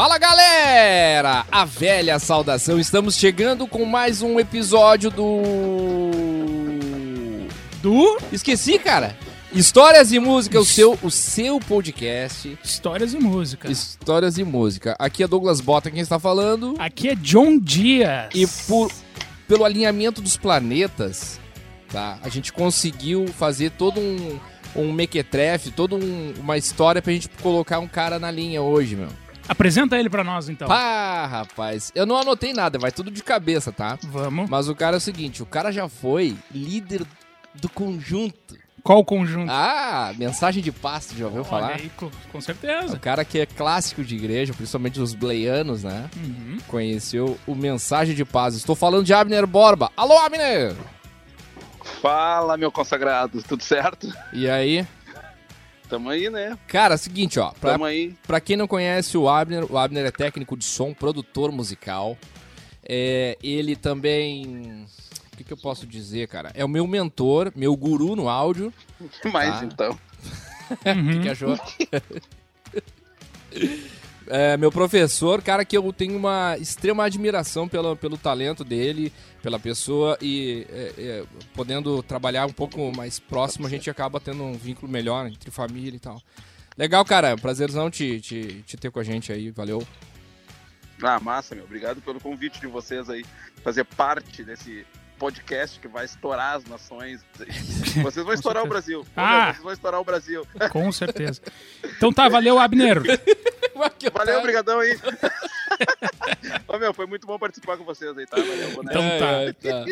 Fala galera! A velha saudação, estamos chegando com mais um episódio do. Do Esqueci, cara! Histórias e Música, o seu, o seu podcast. Histórias e Música. Histórias e Música. Aqui é Douglas Bota quem está falando. Aqui é John Dias. E por, pelo alinhamento dos planetas, tá? A gente conseguiu fazer todo um, um mequetrefe, toda um, uma história pra gente colocar um cara na linha hoje, meu. Apresenta ele pra nós, então. Pá, rapaz. Eu não anotei nada, vai tudo de cabeça, tá? Vamos. Mas o cara é o seguinte, o cara já foi líder do conjunto. Qual o conjunto? Ah, mensagem de paz, tu já ouviu Olha falar? aí, com, com O certeza. cara que é clássico de igreja, principalmente os bleianos, né? Uhum. Conheceu o Mensagem de Paz. Estou falando de Abner Borba. Alô, Abner! Fala, meu consagrado, tudo certo? E aí? Tamo aí, né? Cara, seguinte, ó. Pra, Tamo aí. pra quem não conhece o Abner, o Abner é técnico de som, produtor musical. É, ele também... O que, que eu posso dizer, cara? É o meu mentor, meu guru no áudio. Mas Tá. então. O que, que achou? É, meu professor, cara, que eu tenho uma extrema admiração pelo, pelo talento dele, pela pessoa e é, é, podendo trabalhar um pouco mais próximo, a gente acaba tendo um vínculo melhor entre família e tal. Legal, cara, prazerzão te, te, te ter com a gente aí, valeu. Ah, massa, meu. Obrigado pelo convite de vocês aí. Fazer parte desse podcast que vai estourar as nações. Vocês vão estourar o Brasil. Ah. vocês vão estourar o Brasil. Com certeza. Então tá, valeu, Abner. Valeu, obrigadão aí. Ô, meu, foi muito bom participar com vocês aí, tá? Valeu, boné. Então tá. É, tá.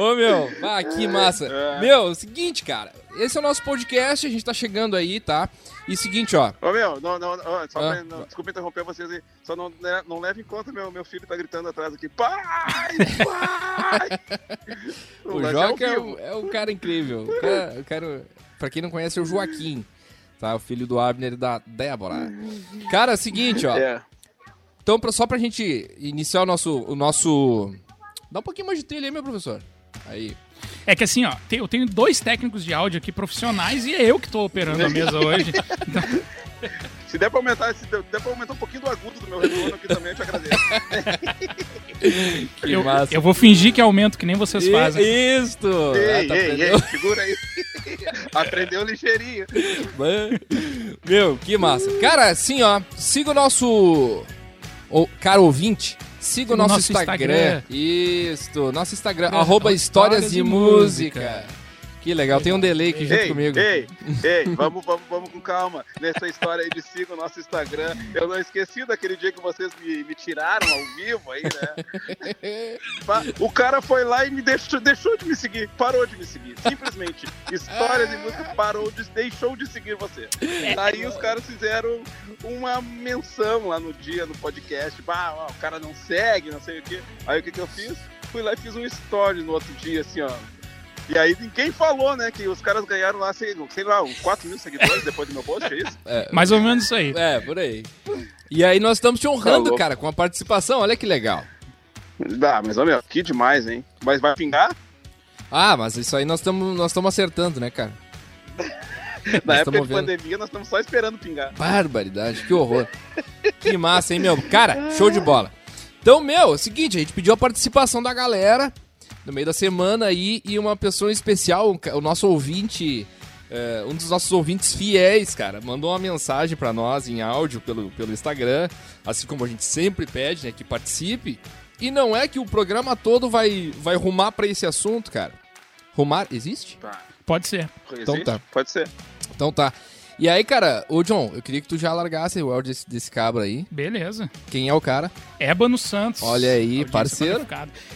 Ô, meu, ah, que massa. É. Meu, seguinte, cara, esse é o nosso podcast, a gente tá chegando aí, tá? E seguinte, ó, Ô, meu, não, não, não, só Ah. pra, não, desculpa interromper vocês aí. Só não, né, não leve em conta, meu, meu filho tá gritando atrás aqui. Pai! Pai! O lance Joca é, um, vivo. é um cara incrível. O cara, o cara- pra quem não conhece, é o Joaquim. Tá? O filho do Abner e da Débora. Cara, é o seguinte, ó. É. Então, pra, só pra gente iniciar o nosso, o nosso... Dá um pouquinho mais de trilha aí, meu professor. Aí. É que assim, ó, eu tenho dois técnicos de áudio aqui profissionais e é eu que tô operando a mesa hoje. Se der pra aumentar, se der, der pra aumentar um pouquinho do agudo do meu retorno aqui também, eu te agradeço. Que Eu, massa. eu vou fingir que aumento, que nem vocês fazem. Isto! Ah, ei, tá ei, ei, segura aí. Aprendeu ligeirinho. Meu, que massa. Cara, assim, ó, siga o nosso. O, cara ouvinte, siga o nosso, nosso Instagram. Instagram. Isso, nosso Instagram, É, arroba Histórias Histórias de de Música. Música. Que legal, tem um delay aqui junto Ei, comigo. ei, ei, vamos, vamos, vamos com calma. Nessa história aí de siga o nosso Instagram. Eu não esqueci daquele dia que vocês me, me tiraram ao vivo aí, né? O cara foi lá e me deixou, deixou de me seguir, parou de me seguir. Simplesmente. História de música parou de, deixou de seguir você. Aí os caras fizeram uma menção lá no dia, no podcast. Bah, ó, o cara não segue, não sei o quê. Aí o que, que eu fiz? Fui lá e fiz um story no outro dia, assim, ó. E aí ninguém falou, né, que os caras ganharam lá, sei, sei lá, uns 4 mil seguidores depois do meu post, é isso? Mais ou menos isso aí. É, por aí. E aí nós estamos te honrando, Tá cara, com a participação, olha que legal. Dá, mas olha, que demais, hein? Mas vai pingar? Ah, mas isso aí nós estamos nós estamos acertando, né, cara? Na Nós época de vendo. pandemia, nós estamos só esperando pingar. Barbaridade, que horror. que massa, hein, meu? Cara, show de bola. Então, meu, é o seguinte, a gente pediu a participação da galera no meio da semana aí e uma pessoa especial, o nosso ouvinte, é, um dos nossos ouvintes fiéis, cara, mandou uma mensagem pra nós em áudio pelo, pelo Instagram, assim como a gente sempre pede, né, que participe. E não é que o programa todo vai, vai rumar pra esse assunto, cara. Rumar, existe? Tá. Pode ser. Então Existe? tá. Pode ser. Então tá. E aí, cara, ô John, eu queria que tu já largasse o áudio desse, desse cabra aí. Beleza. Quem é o cara? Ébano Santos. Olha aí, parceiro.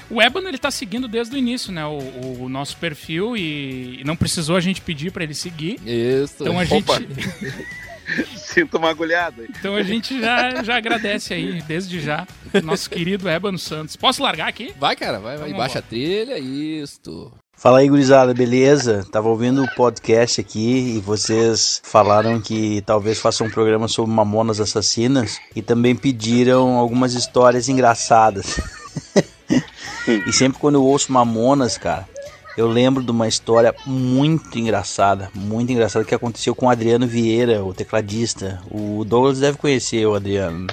O Ébano, ele tá seguindo desde o início, né? O, o- o nosso perfil e não precisou a gente pedir pra ele seguir. Isso. Então a gente, Opa. Sinto uma agulhada aí. então a gente já, já agradece aí, desde já, nosso querido Ébano Santos. Posso largar aqui? Vai, cara, vai, vai. Vamos Baixa a trilha, isto. Fala aí, gurizada, beleza? Tava ouvindo o podcast aqui e vocês falaram que talvez façam um programa sobre mamonas assassinas e também pediram algumas histórias engraçadas. e sempre quando eu ouço mamonas, cara, eu lembro de uma história muito engraçada, muito engraçada que aconteceu com o Adriano Vieira, o tecladista. O Douglas deve conhecer o Adriano.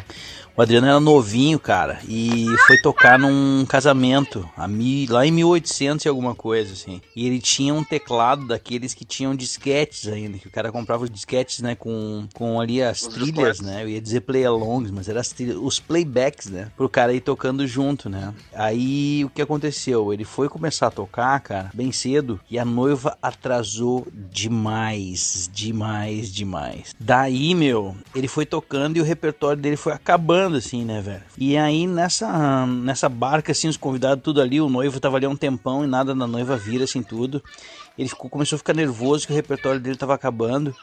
O Adriano era novinho, cara, e foi tocar num casamento, a mi, lá em 1800 e alguma coisa, assim. E ele tinha um teclado daqueles que tinham disquetes ainda, que o cara comprava os disquetes, né, com, com ali as Os trilhas, disquetes. né? Eu ia dizer play-alongs, mas eram as trilhas, os playbacks, né? Pro cara ir tocando junto, né? Aí o que aconteceu? Ele foi começar a tocar, cara, bem cedo, e a noiva atrasou demais, demais, demais. Daí, meu, ele foi tocando e o repertório dele foi acabando, assim, né, velho? E aí nessa, nessa barca, assim, os convidados tudo ali, o noivo tava ali há um tempão e nada da noiva vira, assim, tudo. Ele ficou, começou a ficar nervoso que o repertório dele tava acabando.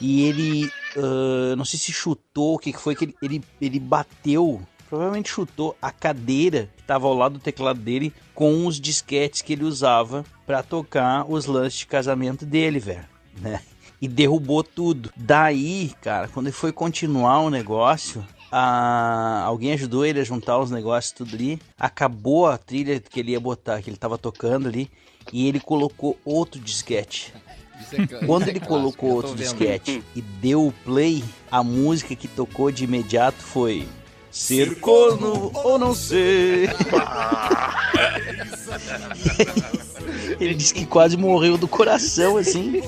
E ele, ah, não sei se chutou, o que que foi que ele, ele, ele bateu, provavelmente chutou a cadeira que estava ao lado do teclado dele com os disquetes que ele usava para tocar os lances de casamento dele, velho, né? E derrubou tudo. Daí, cara, quando ele foi continuar o negócio, a- alguém ajudou ele a juntar os negócios tudo ali. Acabou a trilha que ele ia botar, que ele tava tocando ali, e ele colocou outro disquete. É Quando é ele clássico, colocou outro disquete e deu o play, a música que tocou de imediato foi Ser corno ou não ser. ele disse que quase morreu do coração, assim.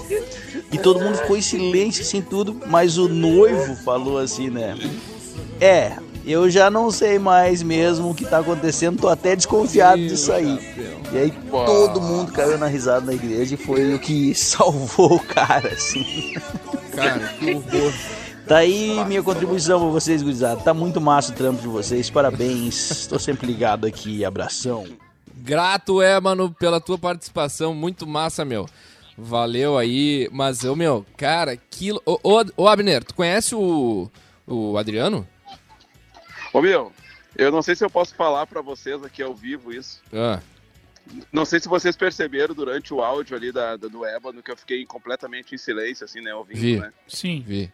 E todo mundo ficou em silêncio, assim, tudo. Mas o noivo falou assim, né? É, eu já não sei mais mesmo o que tá acontecendo, tô até desconfiado disso aí. E aí todo mundo caiu na risada na igreja e foi o que salvou o cara, assim. Cara, que horror. Tá aí minha contribuição pra vocês, gurizada. Tá muito massa o trampo de vocês, parabéns. Tô sempre ligado aqui, abração. Grato é, mano, pela tua participação. Muito massa, meu. Valeu aí. Mas, eu, meu, cara, que. Ô, ô, ô, Abner, tu conhece o. O Adriano? Ô, meu, eu não sei se eu posso falar pra vocês aqui ao vivo isso. Ah, Não sei se vocês perceberam durante o áudio ali da, da- do Ébano que eu fiquei completamente em silêncio, assim, né, ouvindo, Vi. né? Sim. vi.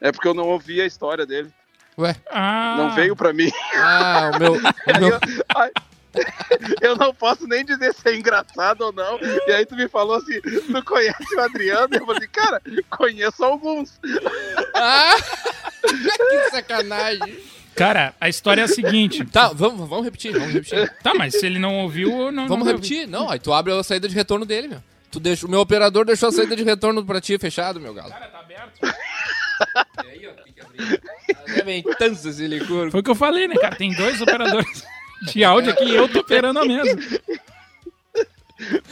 É porque eu não ouvi a história dele. Ué? Ah, Não veio pra mim. Ah, o meu. O Aí meu eu, ai, eu não posso nem dizer se é engraçado ou não. E aí tu me falou assim, tu conhece o Adriano? Eu falei, cara, conheço alguns. Ah! que sacanagem. Cara, a história é a seguinte. Tá, vamos, vamos repetir, vamos repetir. Tá, mas se ele não ouviu, não. Vamos não repetir? Não, aí tu abre a saída de retorno dele, meu. Tu deixa, o meu operador deixou a saída de retorno pra ti fechado, meu galo. Cara, tá aberto. aí, ó, tem que abrir. Tanto esse licor. Foi o que eu falei, né, cara? Tem dois operadores de áudio aqui e eu tô operando a mesa.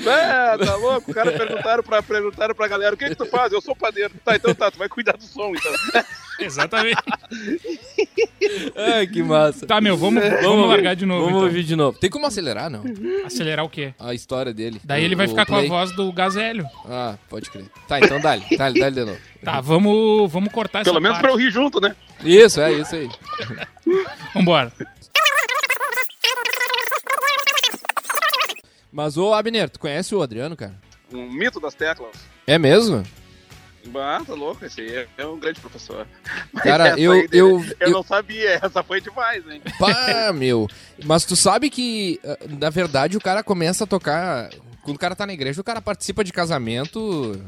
É, tá louco? O cara perguntaram pra, perguntaram pra galera, o que que tu faz? Eu sou padeiro. Tá, então tá, tu vai cuidar do som, então. Exatamente. Ai, que massa. Tá, meu, vamos, vamos, largar de novo. Vamos então. ouvir de novo. Tem como acelerar, não? Acelerar o quê? A história dele. Daí O- ele vai o ficar com a play. voz do Gazélio. Ah, pode crer. Tá, então dá-lhe. Dá-lhe, dá-lhe de novo. Tá, vamos, vamos cortar essa Pelo menos parte. pra eu rir junto, né? Isso, é isso aí. Vambora. Mas, ô Abner, tu conhece o Adriano, cara? Um mito das teclas. É mesmo? Ah, tá louco, esse aí é- um grande professor. Mas Cara, eu- dele, eu- eu, eu- não sabia, essa foi demais, hein? Pá, meu. Mas tu sabe que, ah, na verdade, o cara começa a tocar. Quando o cara tá na igreja, o cara participa de casamento.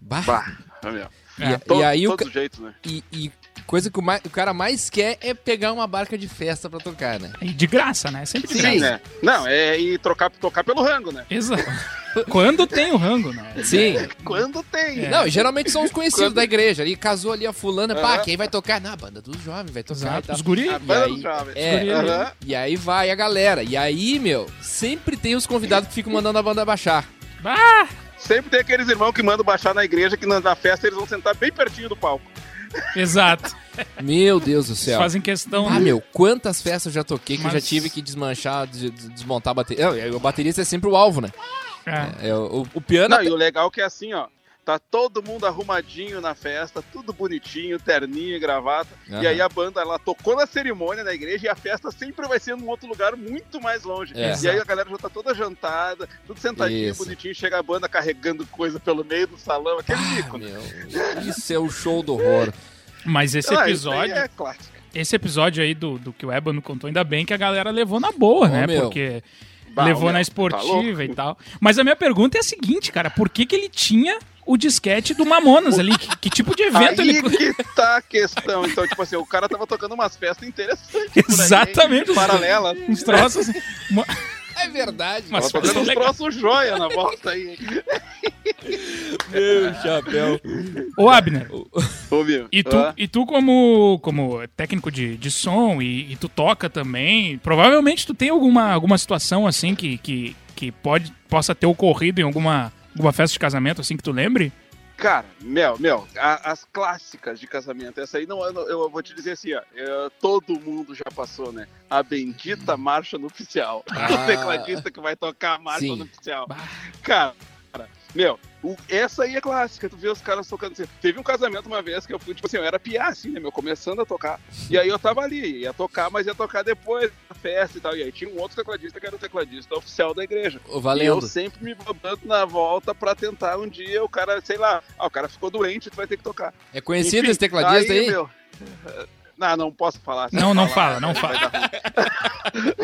Bah. Bah, meu. E, É. To- e aí o, jeitos, né? e, e coisa que o, mai- o cara mais quer é pegar uma barca de festa pra tocar, né? E de graça, né? Sempre de Sim, graça. né? Não, é e trocar, tocar pelo rango, né? Exato. Quando tem o rango, né? Sim. Quando tem. É. Não, e geralmente são os conhecidos Quando- da igreja. Ali casou ali a fulana, pá, Aham. quem vai tocar? Na banda dos jovens, vai tocar e Exato. tal. Os guri. A E banda aí- dos jovens. É. Aham. E aí vai a galera. E aí, meu, sempre tem os convidados que ficam mandando a banda baixar. Ah! Sempre tem aqueles irmãos que mandam baixar na igreja que na festa eles vão sentar bem pertinho do palco. Exato. Meu Deus do céu. Fazem questão. Ah, meu, quantas festas eu já toquei que eu já Mas- tive que desmanchar, des- des- desmontar a bateria. O baterista é sempre o alvo, né? É. É, o, o piano. Não, e o legal é que é assim, ó. Tá todo mundo arrumadinho na festa, tudo bonitinho, terninho e gravata. Aham. E aí a banda, ela tocou na cerimônia na igreja e a festa sempre vai ser num outro lugar muito mais longe. É. E aí a galera já tá toda jantada, tudo sentadinho, Isso. bonitinho. Chega a banda carregando coisa pelo meio do salão, aquele Ah, bico, né? meu, isso é o show do horror. Mas esse Ah, isso aí episódio. é clássico. Esse episódio aí do, do que o Ebano contou, ainda bem que a galera levou na boa, Ô, né? meu. Porque Bah, levou meu, na tá esportiva louco? e tal. Mas a minha pergunta é a seguinte, cara: por que, que ele tinha o disquete do Mamonas ali. Que, que tipo de evento Aí ele. que tá a questão. Então, tipo assim, o cara tava tocando umas festas interessantes. aí, Exatamente. Paralelas. Uns troços. Uma- É verdade. Mas Tava tocando uns legal. troços joia na volta aí. Meu chapéu. Ô, Abner, Ô, meu. e tu, Ah, e tu como, como técnico de, de som e, e tu toca também, provavelmente tu tem alguma, alguma situação assim que, que, que pode, possa ter ocorrido em alguma, alguma festa de casamento assim que tu lembre? Cara, meu, meu, a- as clássicas de casamento, essa aí não, eu, eu vou te dizer assim, ó, é, todo mundo já passou, né? A bendita marcha nupcial. Ah. O tecladista que vai tocar a marcha nupcial. Cara, meu, o- essa aí é clássica, tu vê os caras tocando assim. Teve um casamento uma vez que eu fui, tipo assim, eu era piá, assim, né, meu, começando a tocar. E aí eu tava ali, ia tocar, mas ia tocar depois da festa e tal. E aí tinha um outro tecladista que era o tecladista oficial da igreja. Ô, E eu Valendo. sempre me babando na volta pra tentar um dia o cara, sei lá, ah, o cara ficou doente, tu vai ter que tocar. É conhecido Enfim, esse tecladista aí? meu, não, não posso falar. Não, não falar, fala, não vai fala. dar ruim.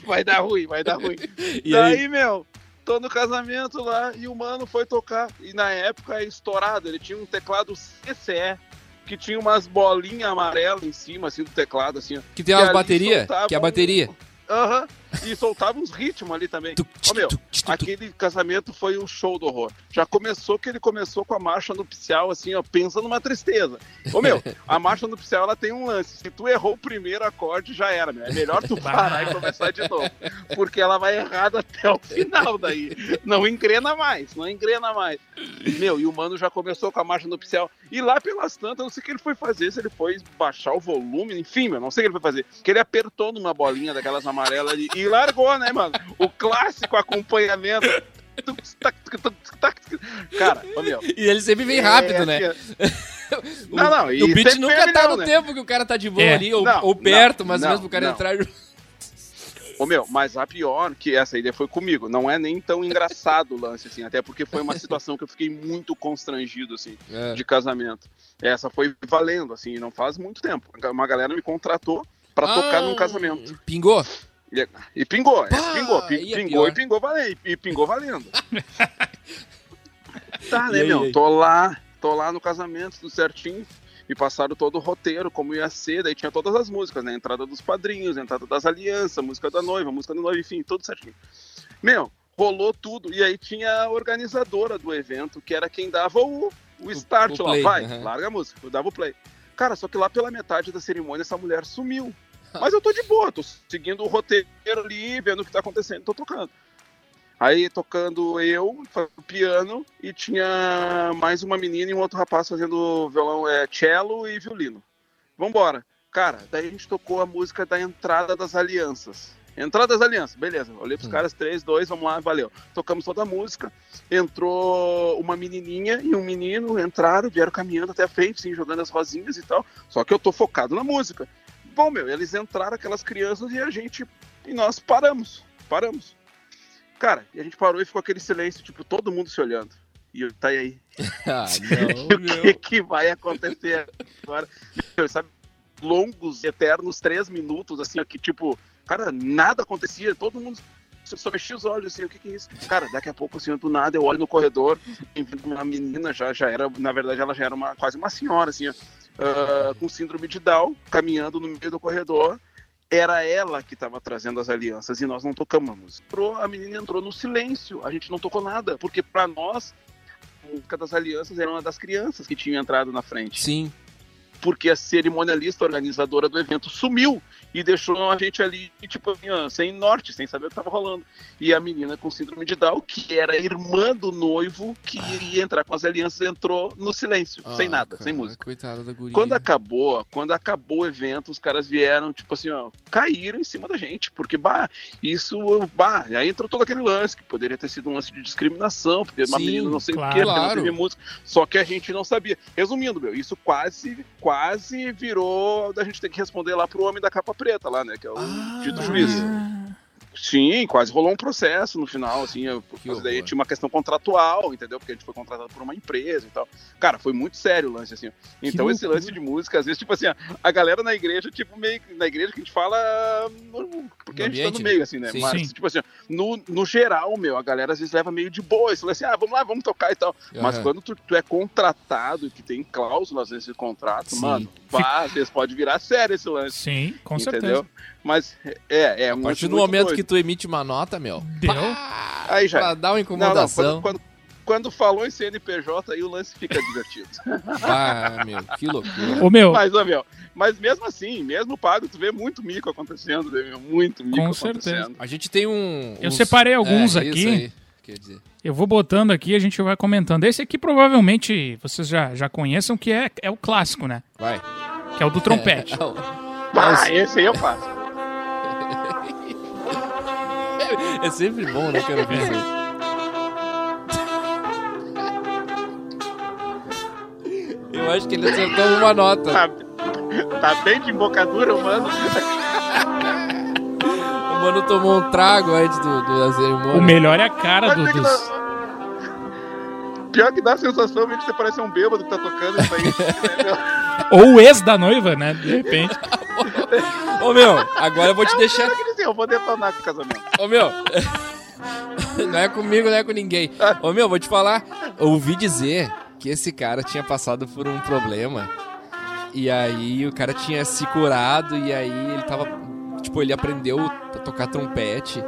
Vai dar ruim, vai dar ruim. E aí? Daí, meu, tô no casamento lá e o mano foi tocar. E na época é estourado, ele tinha um teclado CCE que tinha umas bolinhas amarelas em cima, assim, do teclado, assim. Que tem umas baterias? Que é a um- bateria. Aham. E soltava uns ritmos ali também. Ô, meu. Aquele casamento foi um show do horror. Já começou que ele começou com a marcha nupcial, assim, ó, pensa numa tristeza. Ô, meu, a marcha nupcial, ela tem um lance. Se tu errou o primeiro acorde, já era, meu. É melhor tu parar e começar de novo. Porque ela vai errada até o final daí. Não engrena mais, não engrena mais. Meu, e o mano já começou com a marcha nupcial. E lá pelas tantas, eu não sei o que ele foi fazer, se ele foi baixar o volume, enfim, meu, não sei o que ele foi fazer. Que ele apertou numa bolinha daquelas amarelas ali e largou, né, mano? O clássico acompanhamento. Cara, ô meu. E ele sempre vem rápido, né? É, Não, não, e o beat nunca tá no né? tempo que o cara tá de boa É. ali, ou, Não, ou perto, não, mas não, mesmo pro cara não. entrar. Ô meu, mas a pior, que essa ideia foi comigo, não é nem tão engraçado o lance, assim, até porque foi uma situação que eu fiquei muito constrangido, assim, É. de casamento. Essa foi valendo, assim, não faz muito tempo. Uma galera me contratou tocar Ah, num casamento. Pingou? E, e pingou, é, Pá, pingou, é pingou e pingou valendo, e pingou valendo. tá, né, aí, meu? aí? Tô lá, tô lá no casamento, tudo certinho. E passaram todo o roteiro, como ia ser, daí tinha todas as músicas, né? Entrada dos padrinhos, entrada das alianças, música da noiva, música do noivo, enfim, tudo certinho. Meu, rolou tudo. E aí tinha a organizadora do evento, que era quem dava o, o start o lá. play, Vai, aham. larga a música, eu dava o play. Cara, só que lá pela metade da cerimônia essa mulher sumiu. Mas eu tô de boa, tô seguindo o roteiro ali, vendo o que tá acontecendo, tô tocando. Aí tocando eu, piano, e tinha mais uma menina e um outro rapaz fazendo violão, é, cello e violino. Vambora. Cara, daí a gente tocou a música da entrada das alianças. Entrada das alianças, beleza. Olhei pros Hum. caras, três, dois, vamos lá, valeu. Tocamos toda a música. Entrou uma menininha e um menino, entraram, vieram caminhando até a frente, assim, jogando as rosinhas e tal. Só que eu tô focado na música. Bom, meu, eles entraram, aquelas crianças, e a gente. E nós paramos. Paramos. Cara, e a gente parou e ficou aquele silêncio, tipo, todo mundo se olhando. E eu, tá aí? Ah, E o que, que vai acontecer agora? Meu, sabe, longos, eternos três minutos, assim, que tipo, cara, nada acontecia, todo mundo só- mexia os olhos, assim, o que que é isso? Cara, daqui a pouco, assim, do nada, eu olho no corredor, e uma menina, já, já era, na verdade, ela já era uma, quase uma senhora, assim, ó, ah, com síndrome de Down, caminhando no meio do corredor, era ela que estava trazendo as alianças e nós não tocamos a menina entrou no silêncio, a gente não tocou nada, porque para nós a música das alianças era uma das crianças que tinham entrado na frente. Sim. Porque a cerimonialista organizadora do evento sumiu e deixou a gente ali, tipo, assim, sem norte, sem saber o que estava rolando. E a menina com síndrome de Down, que era irmã do noivo, que iria entrar com as alianças, entrou no silêncio, sem Ah, nada, cara, sem música. Coitada da guria. Quando acabou, quando acabou o evento, os caras vieram, tipo assim, ó, caíram em cima da gente, porque, bah, isso, bah, aí entrou todo aquele lance, que poderia ter sido um lance de discriminação, porque uma Sim, menina não sei claro. o quê, porque não teve música, só que a gente não sabia. Resumindo, meu, isso quase, quase virou da gente ter que responder lá pro homem da capa preta lá, né, que é o Ah, dito juiz. Sim, quase rolou um processo no final, assim, eu, daí tinha uma questão contratual, entendeu? Porque a gente foi contratado por uma empresa e tal. Cara, foi muito sério o lance, assim. Então esse loucura. lance de música, às vezes, tipo assim, a galera na igreja, tipo, meio que- na igreja que a gente fala, porque No a gente tá ambiente, no né? meio, assim, né? Sim. Mas, Sim. tipo assim, no, no geral, meu, a galera às vezes leva meio de boa, esse lance, ah, vamos lá, vamos tocar e tal. Mas Aham. quando tu, tu é contratado e que tem cláusulas nesse contrato, Sim. mano, pá, às vezes pode virar sério esse lance. Sim, com entendeu? certeza. Mas é, é A muito, partir do momento doido. que tu emite uma nota, meu. Deu. pá, Aí já. Pra dar uma Não, não, incomodação. quando, quando, quando falou em CNPJ, aí o lance fica divertido. Ah, meu, que loucura. Ô, meu, mas, ó, meu, mas mesmo assim, mesmo pago, tu vê muito mico acontecendo, meu? Muito mico Com acontecendo. certeza. A gente tem um. Eu uns- separei alguns É, aqui. Quer dizer. eu vou botando aqui e a gente vai comentando. Esse aqui provavelmente vocês já, já conheçam, que é, é o clássico, né? Vai. Que é o do trompete. É, o- Ah, esse aí eu faço. é sempre bom, né, cara? ver isso. Eu acho que ele acertou uma nota. Tá, tá bem de embocadura, mano. O mano tomou um trago antes do, do- da cerimônia. O melhor é a cara do, é que dos... dá- Pior que dá a sensação de que você parece um bêbado que tá tocando isso aí. Ou o ex da noiva, né? De repente. Ô, meu, agora eu vou te deixar. Eu queria dizer, eu vou detonar com o casamento. Ô, meu. Não é comigo, não é com ninguém. Ô, meu, vou te falar. Eu ouvi dizer que esse cara tinha passado por um problema. E aí o cara tinha se curado. E aí ele tava. Tipo, ele aprendeu a tocar trompete.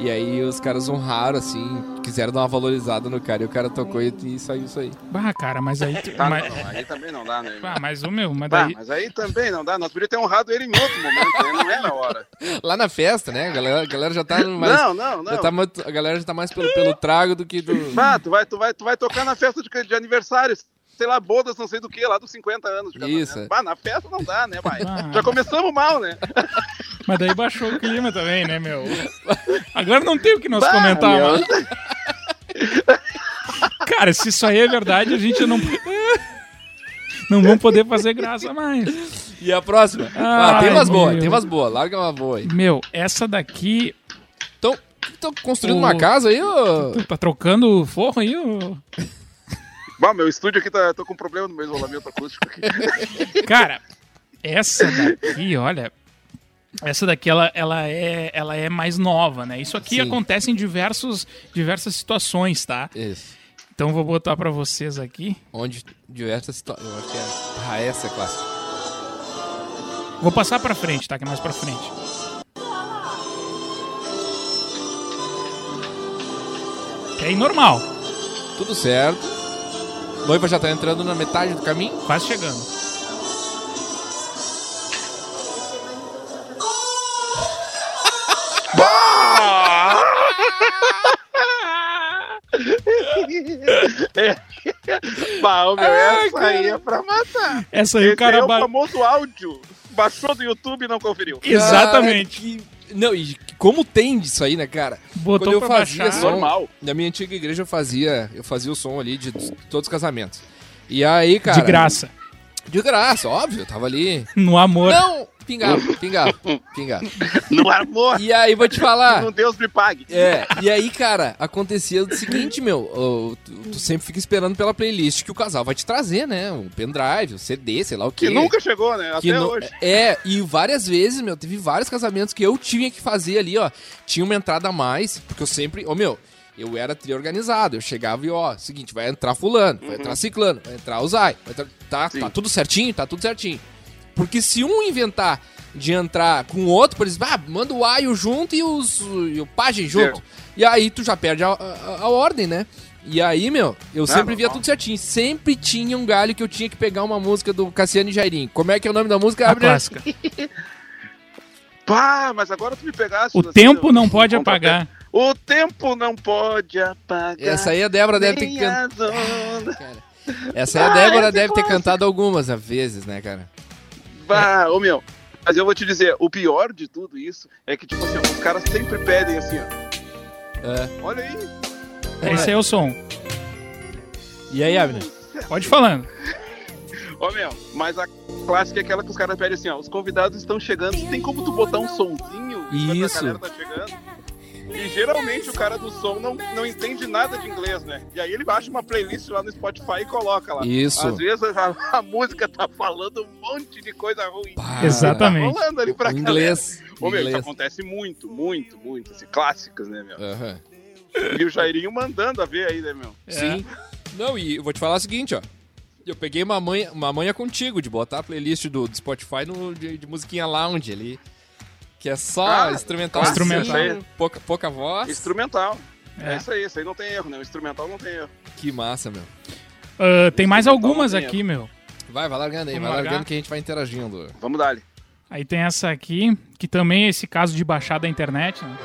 E aí os caras honraram, assim. Quiseram dar uma valorizada no cara. E o cara tocou e, e saiu isso aí. Bah, cara, mas aí... tu- Tá, mas, não, não, aí também não dá, né? Ah, mas o meu, mas Bah, daí... mas aí também não dá. Nós poderíamos ter honrado ele em outro momento, né? Não é na hora. Lá na festa, né? A galera, a galera já tá mais. Não, não, já não. tá muito- a galera já tá mais pelo, pelo trago do que do. Bah, tu vai, tu vai, tu vai tocar na festa de, de aniversário. Sei lá, bodas, não sei do que, lá dos 50 anos de casamento. Isso. Bah, na festa não dá, né, pai? Ah. Já começamos mal, né? Mas daí baixou o clima também, né, meu? Agora não tem o que nós Bah, comentar meu. mais. Cara, se isso aí é verdade, a gente não... Não vamos poder fazer graça mais. E a próxima? Ah, tem Ai, umas boas, tem umas boas. Larga uma boa aí. Meu, essa daqui... Então, estão construindo O- uma casa aí, ô? Tá trocando forro aí, ô? Bah, meu estúdio aqui tá. tô com problema no meu isolamento acústico aqui. Cara, essa daqui, olha. Essa daqui, ela, ela, é, ela é mais nova, né? Isso aqui Sim. acontece em diversos, diversas situações, tá? Isso. Então vou botar pra vocês aqui. Onde diversas situações. Eu acho que é. Ah, essa é clássica. Vou passar pra frente, tá? Que é mais pra frente. É normal, Tudo certo. Noiva já tá entrando na metade do caminho. quase chegando. bah, meu, Ai, essa aí é pra matar. Essa aí Esse o cara é o ba- famoso áudio. Baixou do YouTube e não conferiu. Exatamente. Cara, que- Não, e como tem disso aí, né, cara? Botou Quando eu fazia baixar. som, Normal. na minha antiga igreja eu fazia, eu fazia o som ali de todos os casamentos. E aí, cara. De graça. De graça, óbvio, eu tava ali. No amor. Não, pingava, pingava, pingava. No amor. E aí, vou te falar. Um Deus me pague. É, e aí, cara, acontecia o seguinte, meu, tu, tu sempre fica esperando pela playlist que o casal vai te trazer, né? Um pendrive, um CD, sei lá o quê. Que nunca chegou, né? Até não- hoje. É, e várias vezes, meu, teve vários casamentos que eu tinha que fazer ali, ó. Tinha uma entrada a mais, porque eu sempre. Ô, meu, eu era tri organizado. Eu chegava e, ó, seguinte, vai entrar fulano, vai entrar ciclano, vai entrar o Zai. Vai entrar, tá, Sim. tá tudo certinho, tá tudo certinho. Porque se um inventar de entrar com o outro, por exemplo, ah, manda o Aio junto e, os, e o Pajem junto. E aí tu já perde a, a- a ordem, né? E aí, meu, eu sempre via tudo certinho. Sempre tinha um galho que eu tinha que pegar uma música do Cassiano e Jairim. Como é que é o nome da música? A Abner? clássica. Pá, mas agora tu me pegaste. O assim, tempo eu- não pode apagar. O tempo não pode apagar. Essa aí a Débora deve ter cantado. Essa aí a Ah, Débora é deve ter clássica. cantado algumas vezes, né, cara? Bah, ô meu. Mas eu vou te dizer, o pior de tudo isso é que, tipo assim, os caras sempre pedem assim, ó. É. Olha aí. Esse é o som. E aí, Abner? Pode ir falando. Ô meu, mas a clássica é aquela que os caras pedem assim, ó. Os convidados estão chegando. Tem como tu botar um sonzinho enquanto Isso. a galera tá chegando? E geralmente o cara do som não, não entende nada de inglês, né? E aí ele baixa uma playlist lá no Spotify e coloca lá. Isso. Às vezes a, a música tá falando um monte de coisa ruim. Pá, Exatamente. Tá rolando ali pra galera. Inglês. Ô, meu, isso inglês. acontece muito, muito, muito. Assim, clássicas, né, meu? Aham. E o Jairinho mandando a ver aí, né, meu? Sim. Não, e eu vou te falar o seguinte, ó. Eu peguei uma manha, uma manha contigo de botar a playlist do, do Spotify no, de, de musiquinha lounge ali. Que é só Ah, instrumental. Instrumental. assim, pouca, pouca voz. Instrumental. É. É. isso aí, isso aí não tem erro, né? O instrumental não tem erro. Que massa, meu. Ah, tem mais algumas aqui, meu. Vai, vai largando aí, Vamos vai largar? largando que a gente vai interagindo. Vamos dar ali. Aí tem essa aqui, que também é esse caso de baixar da internet, né?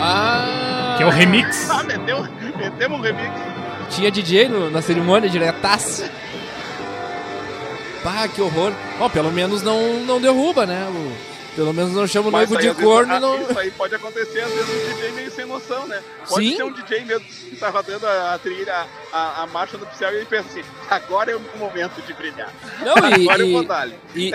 Ah! Que é o remix. Ah, meteu, metemos um remix. Tinha DJ no- na cerimônia diretaço. Pá, que horror. Ó, pelo menos não, não derruba, né? O- pelo menos não chama o noivo de vezes, corno não. Isso aí pode acontecer, às vezes, um DJ meio sem noção, né? Pode Sim. ser um DJ mesmo que tá rodando a, a trilha, a, a marcha do céu e ele pensa assim, agora é o momento de brilhar. Não, e, agora eu e- vou dar ali. E,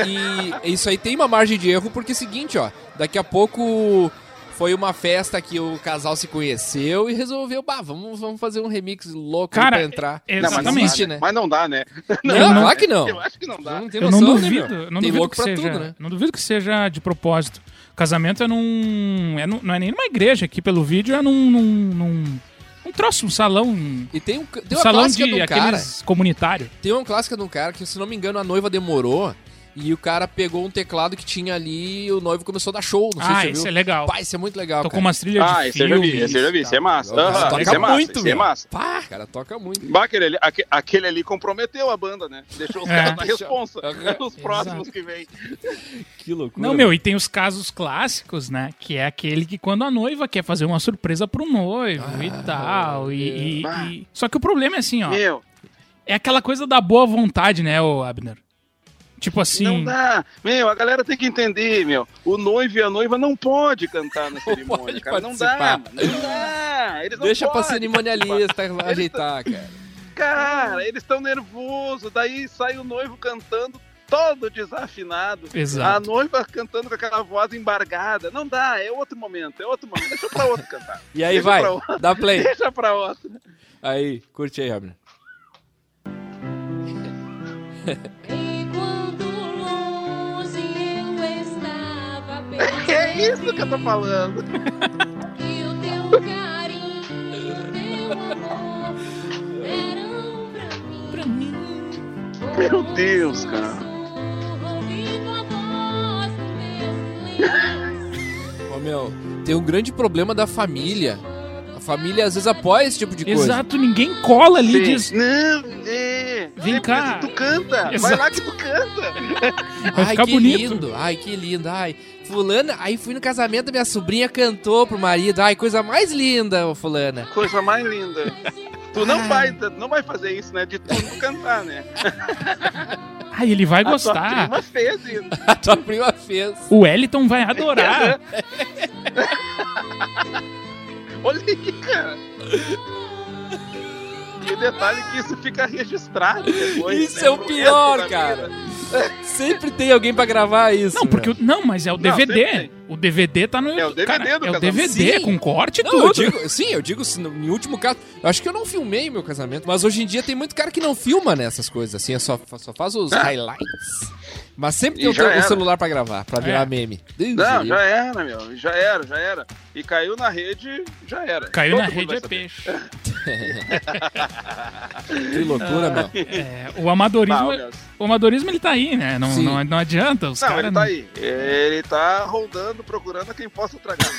e isso aí tem uma margem de erro, porque é o seguinte, ó. Daqui a pouco foi uma festa que o casal se conheceu e resolveu, bah, vamos, vamos fazer um remix louco Cara, pra entrar. é- Não, mas não exatamente. existe, dá, né? Mas não dá, né? Não, Eu não- claro que não. Eu acho que não dá. Não tem Eu não noção, né, duvido, eu não duvido que seja, tudo, né? não duvido que seja de propósito. Casamento é num, é num- não é nem numa igreja aqui pelo vídeo, é num, num, num um troço, um salão, E tem, um, tem um uma salão clássica de de um cara, aqueles comunitário. tem uma clássica de um cara que, se não me engano, a noiva demorou e o cara pegou um teclado que tinha ali e o noivo começou a dar show, não sei Ah, se isso viu. é legal. Pá, isso é muito legal, Tocou cara. umas trilhas de Ah, esse eu já vi, esse eu já vi, esse é massa. Aham, toca esse é massa, muito, esse é massa. Pá, cara toca muito. Bah, aquele ali, aque- aquele ali comprometeu a banda, né? Deixou os É. caras na responsa. Aham. Os próximos que vem. Que loucura. Não, meu, e tem os casos clássicos, né? Que é aquele que quando a noiva quer fazer uma surpresa pro noivo e tal. E, e- Ah. e- Só que o problema é assim, ó. Meu, É aquela coisa da boa vontade, né, ô Abner? Tipo assim. não dá. Meu, a galera tem que entender, meu. O noivo e a noiva não pode cantar na cerimônia, pode cara. Não participar. dá, mano. Não dá. Eles não Deixa pra podem cerimonialista ajeitar, cara. Cara, eles estão nervosos, daí sai o noivo cantando todo desafinado. Exato. A noiva cantando com aquela voz embargada. Não dá, é outro momento, é outro momento. Deixa pra outro cantar. E aí Deixa vai, pra dá play. Deixa pra outro. Aí, curte aí, Abner. É isso que eu tô falando. E o teu carinho, o teu amor eram pra mim. Meu Deus, cara. Ouvindo a voz do meu silêncio. Ô, meu, tem um grande problema da família. Família às vezes apoia esse tipo de coisa. Exato, ninguém cola ali e Sim. diz. Não, é. Vem É, cá. Tu canta. Vai Exato. lá que tu canta. Vai Ai, ficar que bonito. lindo. Ai, que lindo. Ai, fulana, aí fui no casamento da minha sobrinha, cantou pro marido. Ai, coisa mais linda, ô fulana. Coisa mais linda. Tu não Ah. vai, não vai fazer isso, né? De tu não cantar, né? Ai, ele vai A tua gostar. prima fez isso. A tua prima fez. O Wellington vai adorar. Olha aí, cara. E o detalhe é que isso fica registrado depois. Isso né, é o pior, cara. vida. Sempre tem alguém pra gravar isso. Não, porque. o- Não, mas é o sempre DVD. O DVD tá no. É o DVD cara, do É o. DVD, Sim. com corte e Não, eu tudo. digo, sim, eu digo, em último caso, eu acho que eu não filmei meu casamento, mas hoje em dia tem muito cara que não filma nessas coisas, assim, é só, só faz os Ah. highlights. Mas sempre tem o, teu- o celular pra gravar, pra virar É. meme. Não, já era, meu. Já era, já era. E caiu na rede, já era. Caiu Todo na rede é peixe. Que loucura, meu. É, o amadorismo. Ah, meu. o amadorismo ele tá aí, né? Não, não, não adianta. Os Não, caras. ele tá aí. Ele tá rodando, procurando quem possa tragar.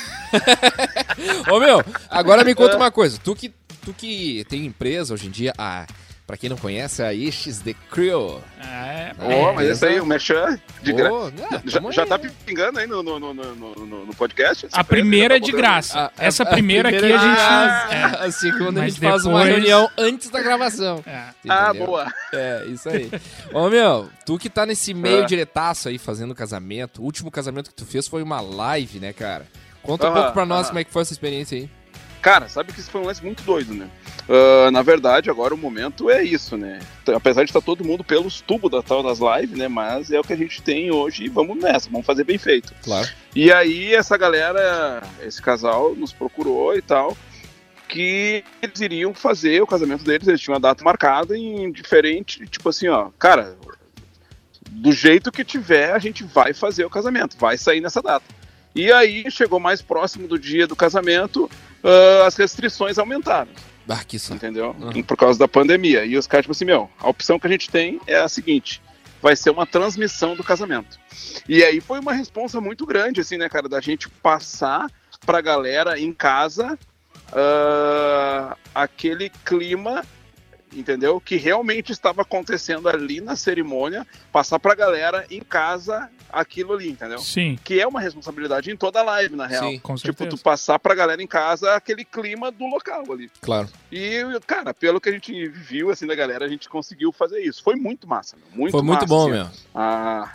Ô, meu, agora me conta uma coisa. Tu que, tu que tem empresa hoje em dia, a, pra quem não conhece, a XD Crew. É, é, mas esse aí, o Merchan, de gra... Ô, não, já, já tá pingando aí no, no, no, no, podcast? A primeira é de graça. A- a- Essa a primeira, primeira aqui a gente. Ah, a segunda a Mas gente faz uma reunião antes da gravação. É. Ah, boa. É, isso aí. Ô, meu, tu que tá nesse meio Ah. diretaço aí fazendo casamento, o último casamento que tu fez foi uma live, né, cara? Conta um pouco pra nós como é que foi essa experiência aí. Cara, sabe que isso foi um lance muito doido, né? Ah, na verdade, agora o momento é isso, né? Apesar de estar todo mundo pelos tubos da tal das lives, né? Mas é o que a gente tem hoje e vamos nessa, vamos fazer bem feito. Claro. E aí essa galera, esse casal nos procurou e tal, que eles iriam fazer o casamento deles, eles tinham a data marcada em diferente, tipo assim, ó, cara, do jeito que tiver, a gente vai fazer o casamento, vai sair nessa data. E aí chegou mais próximo do dia do casamento, ah, as restrições aumentaram Ah, entendeu? Uhum. Por causa da pandemia. E os caras, tipo assim, meu, a opção que a gente tem é a seguinte: vai ser uma transmissão do casamento. E aí foi uma responsa muito grande, assim, né, cara, da gente passar pra galera em casa ah, aquele clima. Entendeu? Que realmente estava acontecendo ali na cerimônia, passar pra galera em casa aquilo ali, entendeu? Sim, Que é uma responsabilidade em toda a live, na real. Sim, com Tipo, certeza. tu passar pra galera em casa aquele clima do local ali. claro. E, cara, pelo que a gente viu, assim, da galera, a gente conseguiu fazer isso. Foi muito massa, meu. Muito Foi muito massa, bom, assim, meu. a-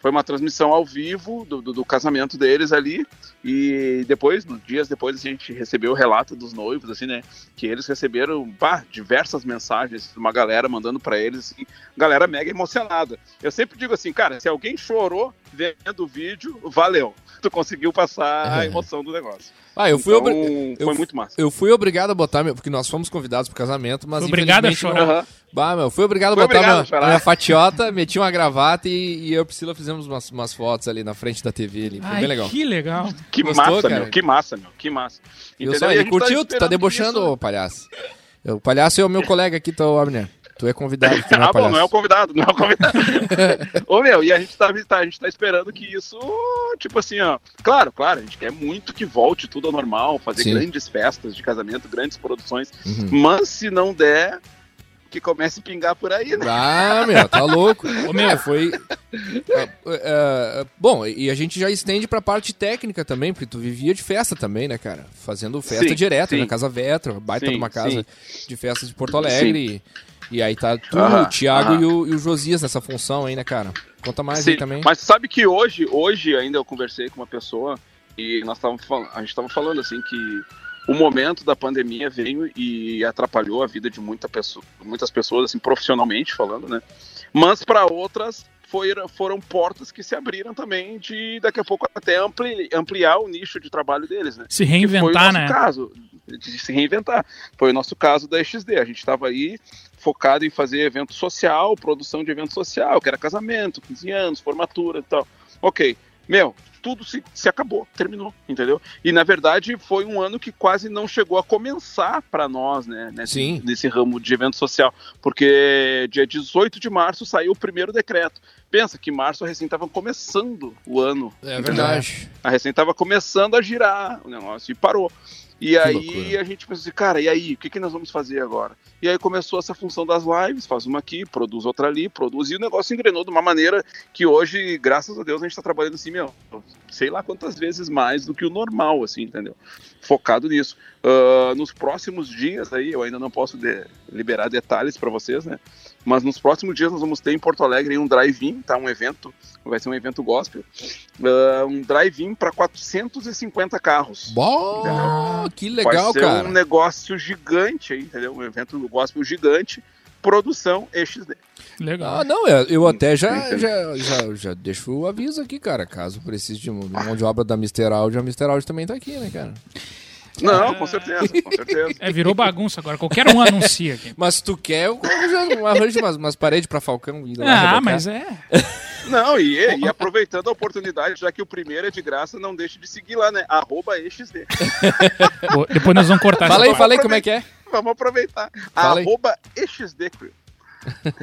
foi uma transmissão ao vivo do, do- do casamento deles ali. E depois, nos dias depois, a gente recebeu o relato dos noivos, assim, né? Que eles receberam pá, diversas mensagens de uma galera mandando pra eles, assim, galera mega emocionada. Eu sempre digo assim, cara, se alguém chorou vendo o vídeo, valeu. Tu conseguiu passar a emoção do negócio. Ah, eu fui, então, obri- foi eu- muito massa. eu fui obrigado a botar, meu, porque nós fomos convidados pro casamento, mas Foi obrigado a chorar. não- Aham. Bah, meu, fui obrigado Foi a botar obrigado minha, a minha fatiota, meti uma gravata e, e eu e Priscila fizemos umas, umas fotos ali na frente da TV ali. Foi Ai, bem legal. que legal. Que Gostou, massa, cara? meu. Que massa, meu. Que massa. Eu Entendeu? só, E a ele gente curtiu, tu tá debochando, isso. ô palhaço. O palhaço é o meu colega aqui, tô, Abner. Tu é convidado, tu não é ah, bom, palhaço. não é o convidado, não é o convidado. Ô, meu, e a gente, tá, tá- a gente tá esperando que isso, tipo assim, ó. Claro, claro, a gente quer muito que volte tudo ao normal, fazer Sim. grandes festas de casamento, grandes produções. Uhum. Mas se não der, que comece a pingar por aí, né? Ah, meu, tá louco. Ô, meu. É, foi. é, é, bom, e a gente já estende pra parte técnica também, porque tu vivia de festa também, né, cara? Fazendo festa Sim, direto sim. na Casa Vetra, baita Sim, numa casa sim. de festas de Porto Alegre. E, e aí tá tu, Aham, o Thiago aham. e, o, e o Josias nessa função aí, né, cara? Conta mais Sim, aí também. Mas sabe que hoje, hoje ainda eu conversei com uma pessoa e nós távamos fal- a gente estava falando assim que o momento da pandemia veio e atrapalhou a vida de muita pessoa, muitas pessoas assim profissionalmente falando, né? Mas para outras foi- foram portas que se abriram também de daqui a pouco até ampli- ampliar o nicho de trabalho deles, né? Se que foi o reinventar, nosso né? caso, de se reinventar. Foi o nosso caso da XD. A gente estava aí focado em fazer evento social, produção de evento social, que era casamento, 15 anos, formatura e tal. Ok. Meu, tudo se, se acabou, terminou, entendeu? E na verdade foi um ano que quase não chegou a começar para nós, né? Nesse, Sim. nesse ramo de evento social. Porque dia 18 de março saiu o primeiro decreto. Pensa que março recém estava começando o ano. É entendeu? verdade. A recém tava começando a girar o negócio e parou. E aí loucura. a gente pensou assim, cara, e aí, o que, que nós vamos fazer agora? E aí começou essa função das lives, faz uma aqui, produz outra ali, produz, e o negócio engrenou de uma maneira que hoje, graças a Deus, a gente tá trabalhando assim, meu, sei lá quantas vezes mais do que o normal, assim, entendeu? Focado nisso. Ah, nos próximos dias aí, eu ainda não posso de- liberar detalhes para vocês, né? Mas nos próximos dias nós vamos ter em Porto Alegre um drive-in, tá? Um evento, vai ser um evento gospel, ah, um drive-in para 450 carros. Bom, que legal, vai ser cara. um negócio gigante aí, entendeu? Um evento gospel gigante, produção EXD. Legal. Ah, não, eu, eu até já, já, já, já deixo o aviso aqui, cara. Caso precise de mão de obra da Mr. Audio, a Mr. Audio também tá aqui, né, cara? Não, com certeza, com certeza. É, virou bagunça agora. Qualquer um anuncia aqui. Mas se tu quer, eu arranjo, umas, umas paredes pra Falcão. lá Ah, mas é. Não, e, e aproveitando a oportunidade, já que o primeiro é de graça, não deixe de seguir lá, né? Arroba EXD. Depois nós vamos cortar Fala aí, essa fala aí como é que é. Vamos aproveitar. Fala aí. Arroba EXD, Crew.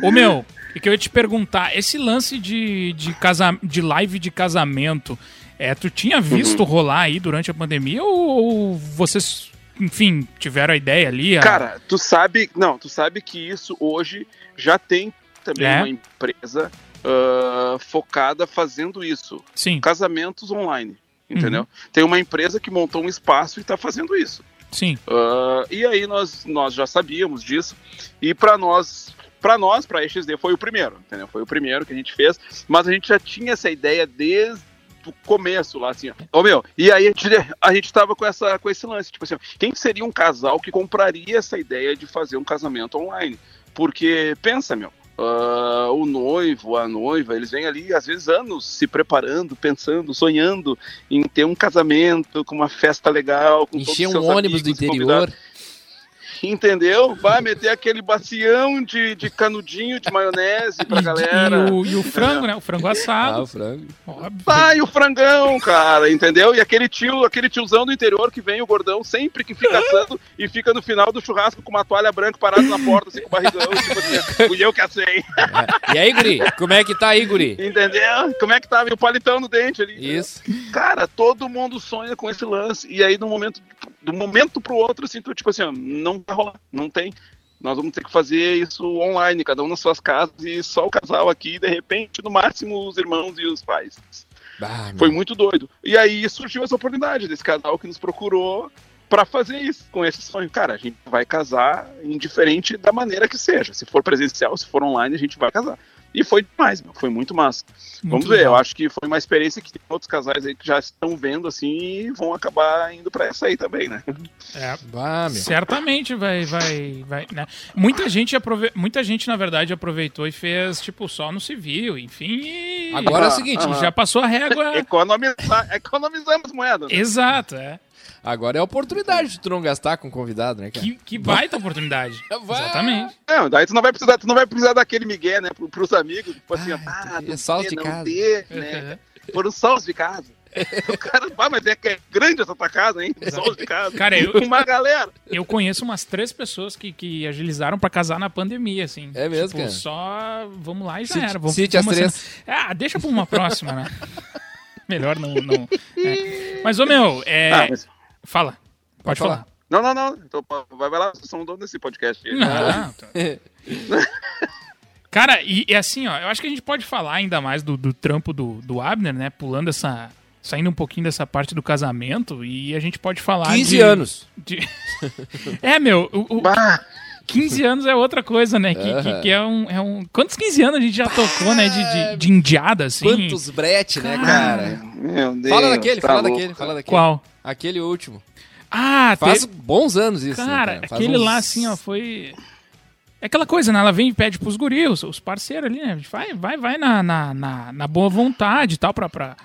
Ô meu, e que eu ia te perguntar, esse lance de, de, casa, de live de casamento, é, tu tinha visto Uhum. rolar aí durante a pandemia ou, ou vocês, enfim, tiveram a ideia ali? a- Cara, tu sabe. Não, tu sabe que isso hoje já tem também É? uma empresa ah, focada fazendo isso. Sim, Casamentos online. Entendeu? Uhum. Tem uma empresa que montou um espaço e está fazendo isso. sim. Ah, e aí nós, nós já sabíamos disso. E para nós, para nós, para XD foi o primeiro, entendeu? Foi o primeiro que a gente fez, mas a gente já tinha essa ideia desde do começo lá, assim, ó. Ô, meu, e aí a gente, a gente tava com, essa, com esse lance, tipo assim, ó, quem seria um casal que compraria essa ideia de fazer um casamento online? Porque, pensa, meu, ah, o noivo, a noiva, eles vêm ali, às vezes, anos se preparando, pensando, sonhando em ter um casamento com uma festa legal, com Encher um ônibus do interior. convidados. Entendeu? Vai meter aquele bacião de, de canudinho de maionese pra E, galera. e o, e o frango, né? O frango Ah, assado. o frango. Óbvio. O frangão, cara, entendeu? E aquele tio, aquele tiozão do interior que vem, o gordão, sempre que fica assando e fica no final do churrasco com uma toalha branca parado na porta, assim, com o barrigão, tipo assim, fui eu que assei. É. E aí, Guri? Como é que tá aí, Guri? Entendeu? Como é que tava? E o palitão no dente ali. entendeu? Isso. Cara, todo mundo sonha com esse lance. E aí, do momento, do momento pro outro, assim, tu, tipo assim, ó, não vai rolar, não tem. Nós vamos ter que fazer isso online, cada um nas suas casas e só o casal aqui, de repente, no máximo, os irmãos e os pais. Ah. Foi muito doido. E aí surgiu essa oportunidade desse casal que nos procurou pra fazer isso, com esse sonho. Cara, a gente vai casar indiferente da maneira que seja. Se for presencial, se for online, a gente vai casar. E foi demais, meu. Foi muito massa. Muito Vamos ver, legal. eu acho que foi uma experiência que tem outros casais aí que já estão vendo assim e vão acabar indo pra essa aí também, né? É. Ah, meu. Certamente vai, vai, vai, né? Muita gente, aprove... Muita gente, na verdade, aproveitou e fez, tipo, só no civil, enfim, e... Agora é o Ah, seguinte, ah. já passou a régua... Economizar, economizamos moedas. né? Exato, é. Agora é a oportunidade de tu não gastar com convidado, né, cara? Que, que baita oportunidade. Vai. Exatamente. Não, daí tu não vai precisar, tu não vai precisar daquele migué, né, pro, pros amigos, tipo assim, ah, é sal ter, de não casa. ter, né? Foram sós de casa. O cara, ah, mas é que é grande essa tua casa, hein? Sós de casa. Cara, eu- Uma galera. Eu conheço umas três pessoas que, que agilizaram pra casar na pandemia, assim. É mesmo, tipo, cara? Só vamos lá e já era. Vamos, cite as três. assinar. Ah, deixa pra uma próxima, né? Melhor não. não é. Mas, ô meu, é... Ah, mas- fala. Pode, Pode falar. falar. Não, não, não. Então, vai, vai lá, vocês são dono desse podcast. aí. Não, tá. Cara, e, e assim, ó, eu acho que a gente pode falar ainda mais do, do trampo do, do Abner, né? Pulando essa. Saindo um pouquinho dessa parte do casamento e a gente pode falar 15 de- anos. de- é, meu, o, o- 15 anos é outra coisa, né? Que, que, Aham. que é, um, é um. Quantos 15 anos a gente já tocou, né? De, de, de indiada, assim? Quantos brete, né, cara? meu Deus. Fala daquele, tá fala louco. daquele, fala daquele. Qual? Aquele último. Ah, Faz bons anos isso, né, Cara, Faz aquele uns- lá, assim, ó, foi. É aquela coisa, né? Ela vem e pede pros guris, os, os parceiros ali, né? Vai, vai, vai na, na, na, na boa vontade e tal, pra, pra.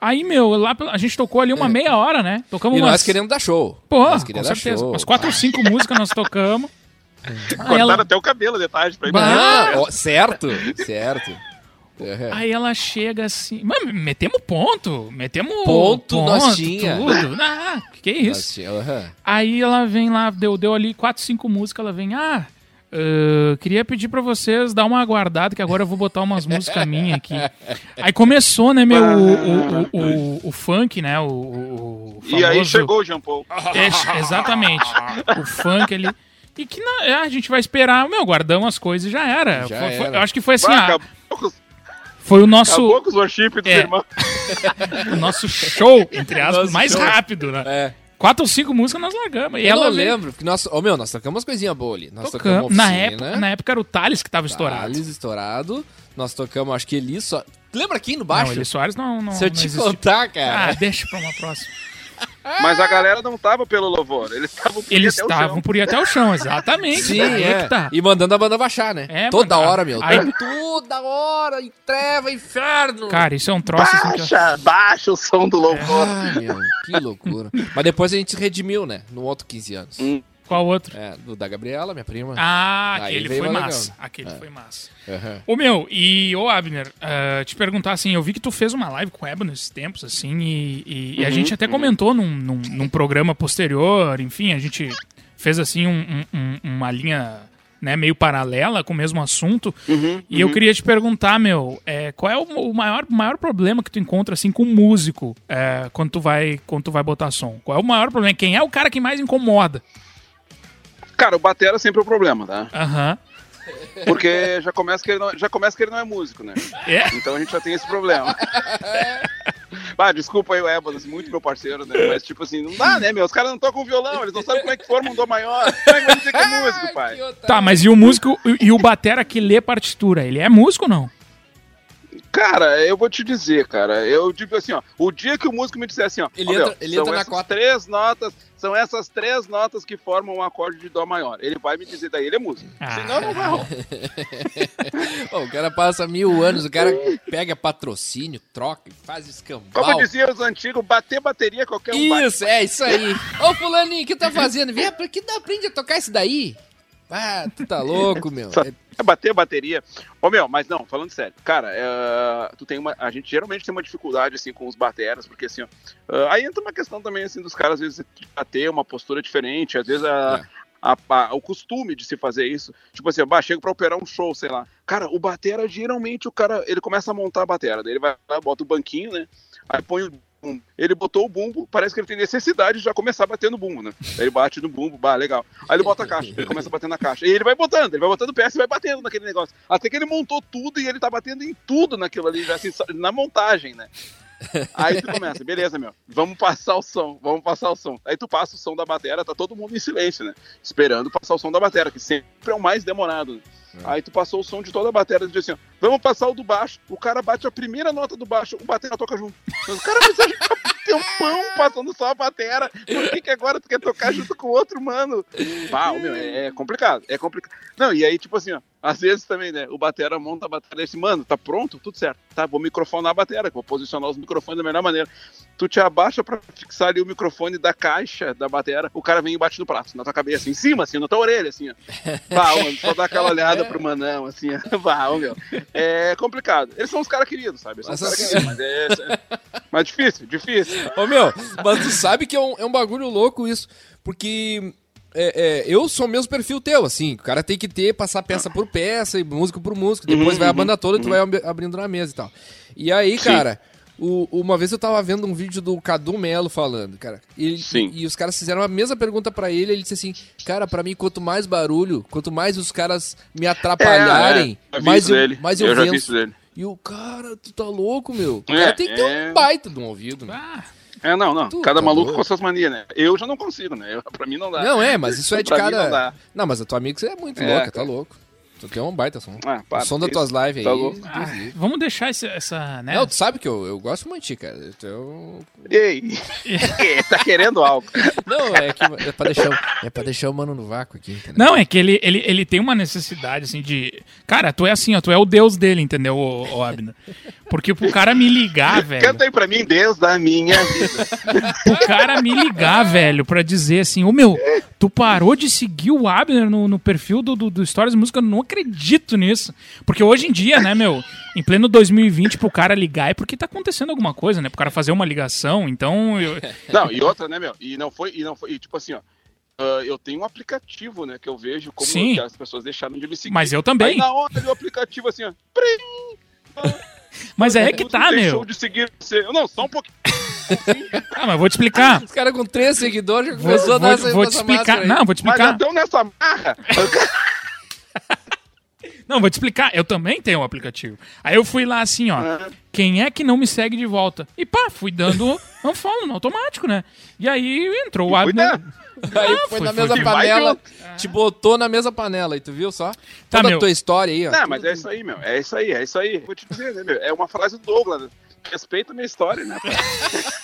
Aí, meu, lá a gente tocou ali uma meia hora, né? Tocamos É. E umas. nós querendo dar show. Pô, nós com queremos dar certeza. show. Umas quatro ou cinco músicas nós tocamos. Cortaram ela, até o cabelo de tarde pra ir Ah, ó, certo, certo. Uhum. aí ela chega assim. Mano, metemos ponto. Metemos Ponto, nós tinha. Tudo. Ah, que, é isso? Tinha- aham. Aí ela vem lá, deu, deu ali quatro, cinco músicas, ela vem, ah, ah, queria pedir pra vocês dar uma aguardada, que agora eu vou botar umas músicas minhas aqui. Aí começou, né, meu, o, o, o, o- o funk, né, o, o, o E aí famoso- chegou o Jean Paul. É, exatamente, o funk ali. E que na- é, a gente vai esperar, meu, guardamos as coisas e já era. Já Foi- foi- era. acho que foi assim, Bah, ah, foi o nosso, acabou com os worship dos É. irmãos. o nosso show, entre aspas, Nosso mais show. rápido, né? É. Quatro ou cinco músicas nós largamos. E Eu ela não veio- lembro, porque nós, ô meu, nós tocamos umas coisinhas boas ali. Nós Tocamos. tocamos Na oficina, época, na época era o Thales que tava estourado. Thales estourado. Nós tocamos, acho que Eli só. Lembra aqui no baixo? Não, Eli Soares não, não Se eu não te existe. contar, cara. Ah, deixa pra uma próxima. Mas a galera não tava pelo louvor. Eles estavam por ir Eles até o estavam por ir até o chão, exatamente. Sim, é. que tá. E mandando a banda baixar, né? É, Toda mano. hora, meu. Aí- Toda hora, em treva, inferno. Cara, isso é um troço assim que eu... Baixa, baixa o som do louvor. Ah, meu, que loucura. Mas depois a gente redimiu, né? No outro 15 anos. Hum. Qual outro? É, do da Gabriela, minha prima. Ah, Aí aquele foi massa. legal. Aquele É. foi massa. Aham. Ô meu, e ô Abner, ah, te perguntar assim, eu vi que tu fez uma live com o Ebo nesses tempos, assim, e, e- e a Uhum, gente até comentou num, num, num programa posterior, enfim, a gente fez assim um- um- um- uma linha né, meio paralela com o mesmo assunto. Uhum, E eu queria te perguntar, meu, é, qual é o, o maior, maior problema que tu encontra assim com músico é, quando, tu vai, quando tu vai botar som? Qual é o maior problema? Quem é o cara que mais incomoda? Cara, o batera sempre é o problema, tá? Aham. Porque já começa que ele não, já começa que ele não é músico, né? É. Então a gente já tem esse problema. Ah, desculpa aí o Ebolas, muito meu parceiro, né? Mas tipo assim, não dá, né, meu? Os caras não tocam violão, eles não sabem como é que forma um dó maior. Como é que vai dizer que é músico, pai? Tá, mas e o músico e o batera que lê partitura? Ele é músico ou não? Cara, eu vou te dizer, cara. Eu digo assim, ó. O dia que o músico me disser assim, ó. Ele ó, entra- meu, ele são entra na essas cota. três notas, são essas três notas que formam um acorde de dó maior. Ele vai me dizer daí, ele é músico. Ah. Senão não vai. rolar. O cara passa mil anos, o cara pega patrocínio, troca, faz escambau. Como diziam os antigos, bater bateria qualquer um bate. Isso, é isso aí. Ô, fulaninho, o que tá fazendo? Vem, por que não aprende a tocar isso daí? Ah, tu tá louco, meu. É- É bater bateria. Ô meu, mas não, falando sério, cara, é, tu tem uma. A gente geralmente tem uma dificuldade assim com os bateras, porque assim, ó, é, aí entra uma questão também assim dos caras, às vezes, bater uma postura diferente, às vezes a. É. a- a- o costume de se fazer isso, tipo assim, bah, chega pra operar um show, sei lá. Cara, o batera, geralmente, o cara, ele começa a montar a batera, daí ele vai lá, bota o banquinho, né? Aí põe o bumbo. Ele botou o bumbo, parece que ele tem necessidade de já começar bater no bumbo, né? Aí ele bate no bumbo, bah, legal. Aí ele bota a caixa, ele começa a bater na caixa. E ele vai botando, ele vai botando peça e vai batendo naquele negócio. Até que ele montou tudo e ele tá batendo em tudo naquilo ali, já, assim, na montagem, né? Aí tu começa, beleza, meu, vamos passar o som, vamos passar o som. Aí tu passa o som da bateria, tá todo mundo em silêncio, né? Esperando passar o som da bateria, que sempre é o mais demorado. Né? Aí tu passou o som de toda a bateria e diz assim, ó, vamos passar o do baixo. O cara bate a primeira nota do baixo, o batera toca junto. Mas o cara precisa de tempão passando só a batera. Por que, que agora tu quer tocar junto com o outro, mano? Pau, meu, é, é complicado, é complicado. Não, e aí, tipo assim, ó, às vezes também, né, o batera monta a bateria e diz, mano, tá pronto? Tudo certo. Tá, vou microfonar a bateria, vou posicionar os microfones da melhor maneira. Tu te abaixa pra fixar ali o microfone da caixa da bateria, o cara vem e bate no prato, na tua cabeça, em cima, assim, na tua orelha, assim, ó. Bah, mano, só dá aquela olhada pro manão, assim, ô, meu. É complicado. Eles são os caras queridos, sabe? São Mas caras queridos, mas é... Mas difícil, difícil. Ô, meu, mas tu sabe que é um, é um bagulho louco isso. Porque é, é, eu sou o mesmo perfil teu, assim. O cara tem que ter, passar peça por peça e músico por músico. Depois Uhum, vai a uhum, banda toda e tu vai ab- abrindo na mesa e tal. E aí, Sim. cara, o- uma vez eu tava vendo um vídeo do Cadu Melo falando, cara. E, Sim. e, e os caras fizeram a mesma pergunta pra ele. Ele disse assim: Cara, pra mim, quanto mais barulho, quanto mais os caras me atrapalharem, É, é, mais, isso eu, dele. mais eu, Eu já vi venço. isso dele. E o cara, tu tá louco, meu. O É, cara tem que ter é. um baita de um ouvido. meu. Ah, É, não, não. Tu Cada tá maluco doido. com suas manias, né? Eu já não consigo, né? Eu, pra mim não dá. Não, é, mas isso é de cara. não. Não, mas a tua amiga você é muito É, louca, tá louco. Tu tem um baita som. Ah, o para, som das tuas lives Tá aí. ah, vamos deixar esse- essa, né? Não, tu sabe que eu, eu gosto muito de cara. Eu... Ei, tá querendo algo. Não, é que é pra, deixar, o- é pra deixar o mano no vácuo aqui, entendeu? Não, é que ele, ele, ele tem uma necessidade, assim, de... Cara, tu é assim, ó, tu é o deus dele, entendeu, ô, ô Abner? Porque pro cara me ligar, velho... Canta aí pra mim, Deus da minha vida. o cara me ligar, velho, pra dizer assim, ô meu, tu parou de seguir o Abner no, no perfil do, do, do Stories Música, eu não acredito nisso. Porque hoje em dia, né, meu, em pleno 2020, pro cara ligar é porque tá acontecendo alguma coisa, né? Pro cara fazer uma ligação, então... eu- Não, e outra, né, meu? E não foi, e não foi, e tipo assim, ó. ah, eu tenho um aplicativo, né, que eu vejo como Sim. as pessoas deixaram de me seguir. Mas eu Aí também. na hora ali, o aplicativo assim, ó. prim, Mas é que tá, deixou meu. de seguir você. Não, só um pouquinho. Ah, mas vou te explicar. Os caras com três seguidores já Vou, começou a dar vou, essa, vou te essa explicar. aí. Não, vou te Mas já explicar. estão nessa marra. Não, vou te explicar. Eu também tenho um aplicativo. Aí eu fui lá assim, ó. Ah. Quem é que não me segue de volta? E pá, fui dando um follow no automático, né? E aí entrou o Abner. Cuidado. Aí Ah, foi, foi- na foi mesma que vai panela, te botou na mesma panela aí, tu viu só? Tá, Toda meu. a tua história aí, ó. Não, mas é isso aí, meu. É isso aí, é isso aí. Vou te dizer, né, meu? É uma frase do Douglas. Respeita a minha história, né?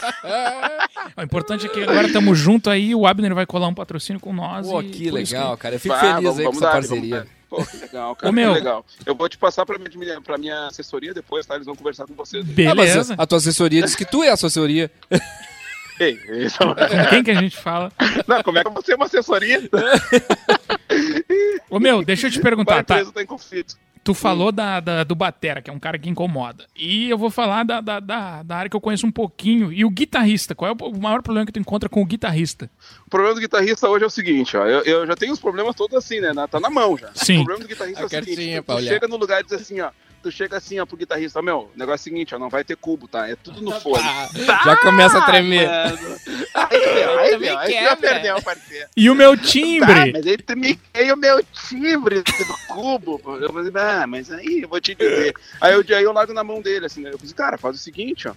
O importante é que agora estamos junto aí, o Abner vai colar um patrocínio com nós. Pô, e que legal, cara. Eu fico feliz vamos- aí com vamos essa dar, parceria. Pô, que legal, cara. Ô, meu. Que legal. Eu vou te passar pra minha, pra minha assessoria depois, tá? Eles vão conversar com vocês. Ah, mas Beleza. a tua assessoria diz que tu é a assessoria. Ei, isso... Com quem que a gente fala? Não, como é que você é uma assessoria? Ô meu, deixa eu te A perguntar, tá? empresa tá em conflito. Tu falou da, da- do Batera, que é um cara que incomoda. E eu vou falar da, da, da, da área que eu conheço um pouquinho. E o guitarrista, qual é o, maior problema que tu encontra com o guitarrista? O problema do guitarrista hoje é o seguinte, ó. Eu, eu já tenho os problemas todos assim, né? na- Tá na mão já. Sim. O problema do guitarrista A é o seguinte: tu, tu chega no lugar e diz assim, ó. Tu chega assim, ó, pro guitarrista, meu, o negócio é o seguinte, ó, não vai ter cubo, tá? É tudo no fone. Ah, já começa a tremer. Mano. Aí, meu, aí, meu, aí tu quebra. já perdeu, parceiro. E o meu Tá, timbre? mas aí tu me queia o meu timbre do cubo. Eu falei, ah, mas aí eu vou te dizer. Aí eu, aí eu largo na mão dele, assim, né? Eu falei, cara, faz o seguinte, ó.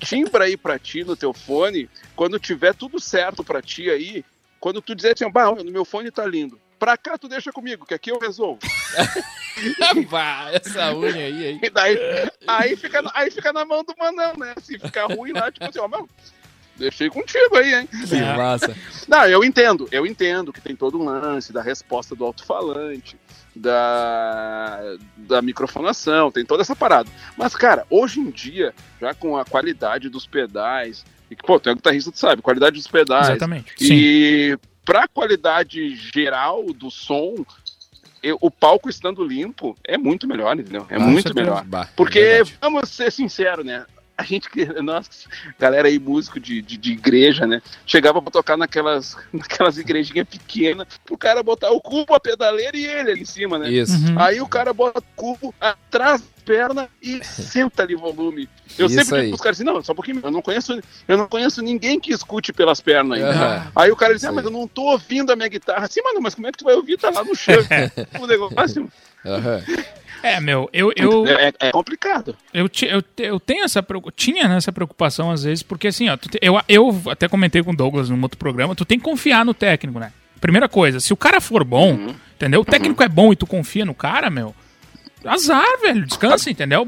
Timbra aí pra ti no teu fone, quando tiver tudo certo pra ti aí, quando tu dizer assim, bah, no meu fone tá lindo. Pra cá tu deixa comigo, que aqui eu resolvo. Bah, essa unha aí, aí. E daí, aí, fica, aí fica na mão do manão, né? Se ficar ruim lá, tipo assim, ó, meu, deixei contigo aí, hein? Que massa. Não, eu entendo, eu entendo que tem todo um lance da resposta do alto-falante, da, da microfonação, tem toda essa parada. Mas, cara, hoje em dia, já com a qualidade dos pedais, e que, pô, tu é guitarrista, tu sabe, qualidade dos pedais, Exatamente. Sim. E pra qualidade geral do som, eu- o palco estando limpo é muito melhor, entendeu? É Com muito certeza. melhor. Bah, Porque, é vamos ser sinceros, né? A gente, que- nós, galera aí, músico de, de, de igreja, né? Chegava pra tocar naquelas, naquelas igrejinhas pequenas, pro cara botar o cubo, a pedaleira e ele ali em cima, né? Isso. Uhum. Aí o cara bota o cubo atrás perna e senta ali volume. Eu Isso sempre digo pros caras assim, não, só um pouquinho, eu não conheço, eu não conheço ninguém que escute pelas pernas ainda. Aham. Aí o cara diz, ah, mas eu não tô ouvindo a minha guitarra. Assim, mano, mas como é que tu vai ouvir? Tá lá no chão. o negócio Aham. É, meu, eu, eu, é, é complicado. eu, eu, eu tenho essa tinha né, essa preocupação às vezes, porque assim, ó, te- eu, eu até comentei com o Douglas num outro programa, tu tem que confiar no técnico, né? Primeira coisa, se o cara for bom, Uhum. entendeu? O técnico é bom e tu confia no cara, meu. Azar, velho. Descansa, entendeu?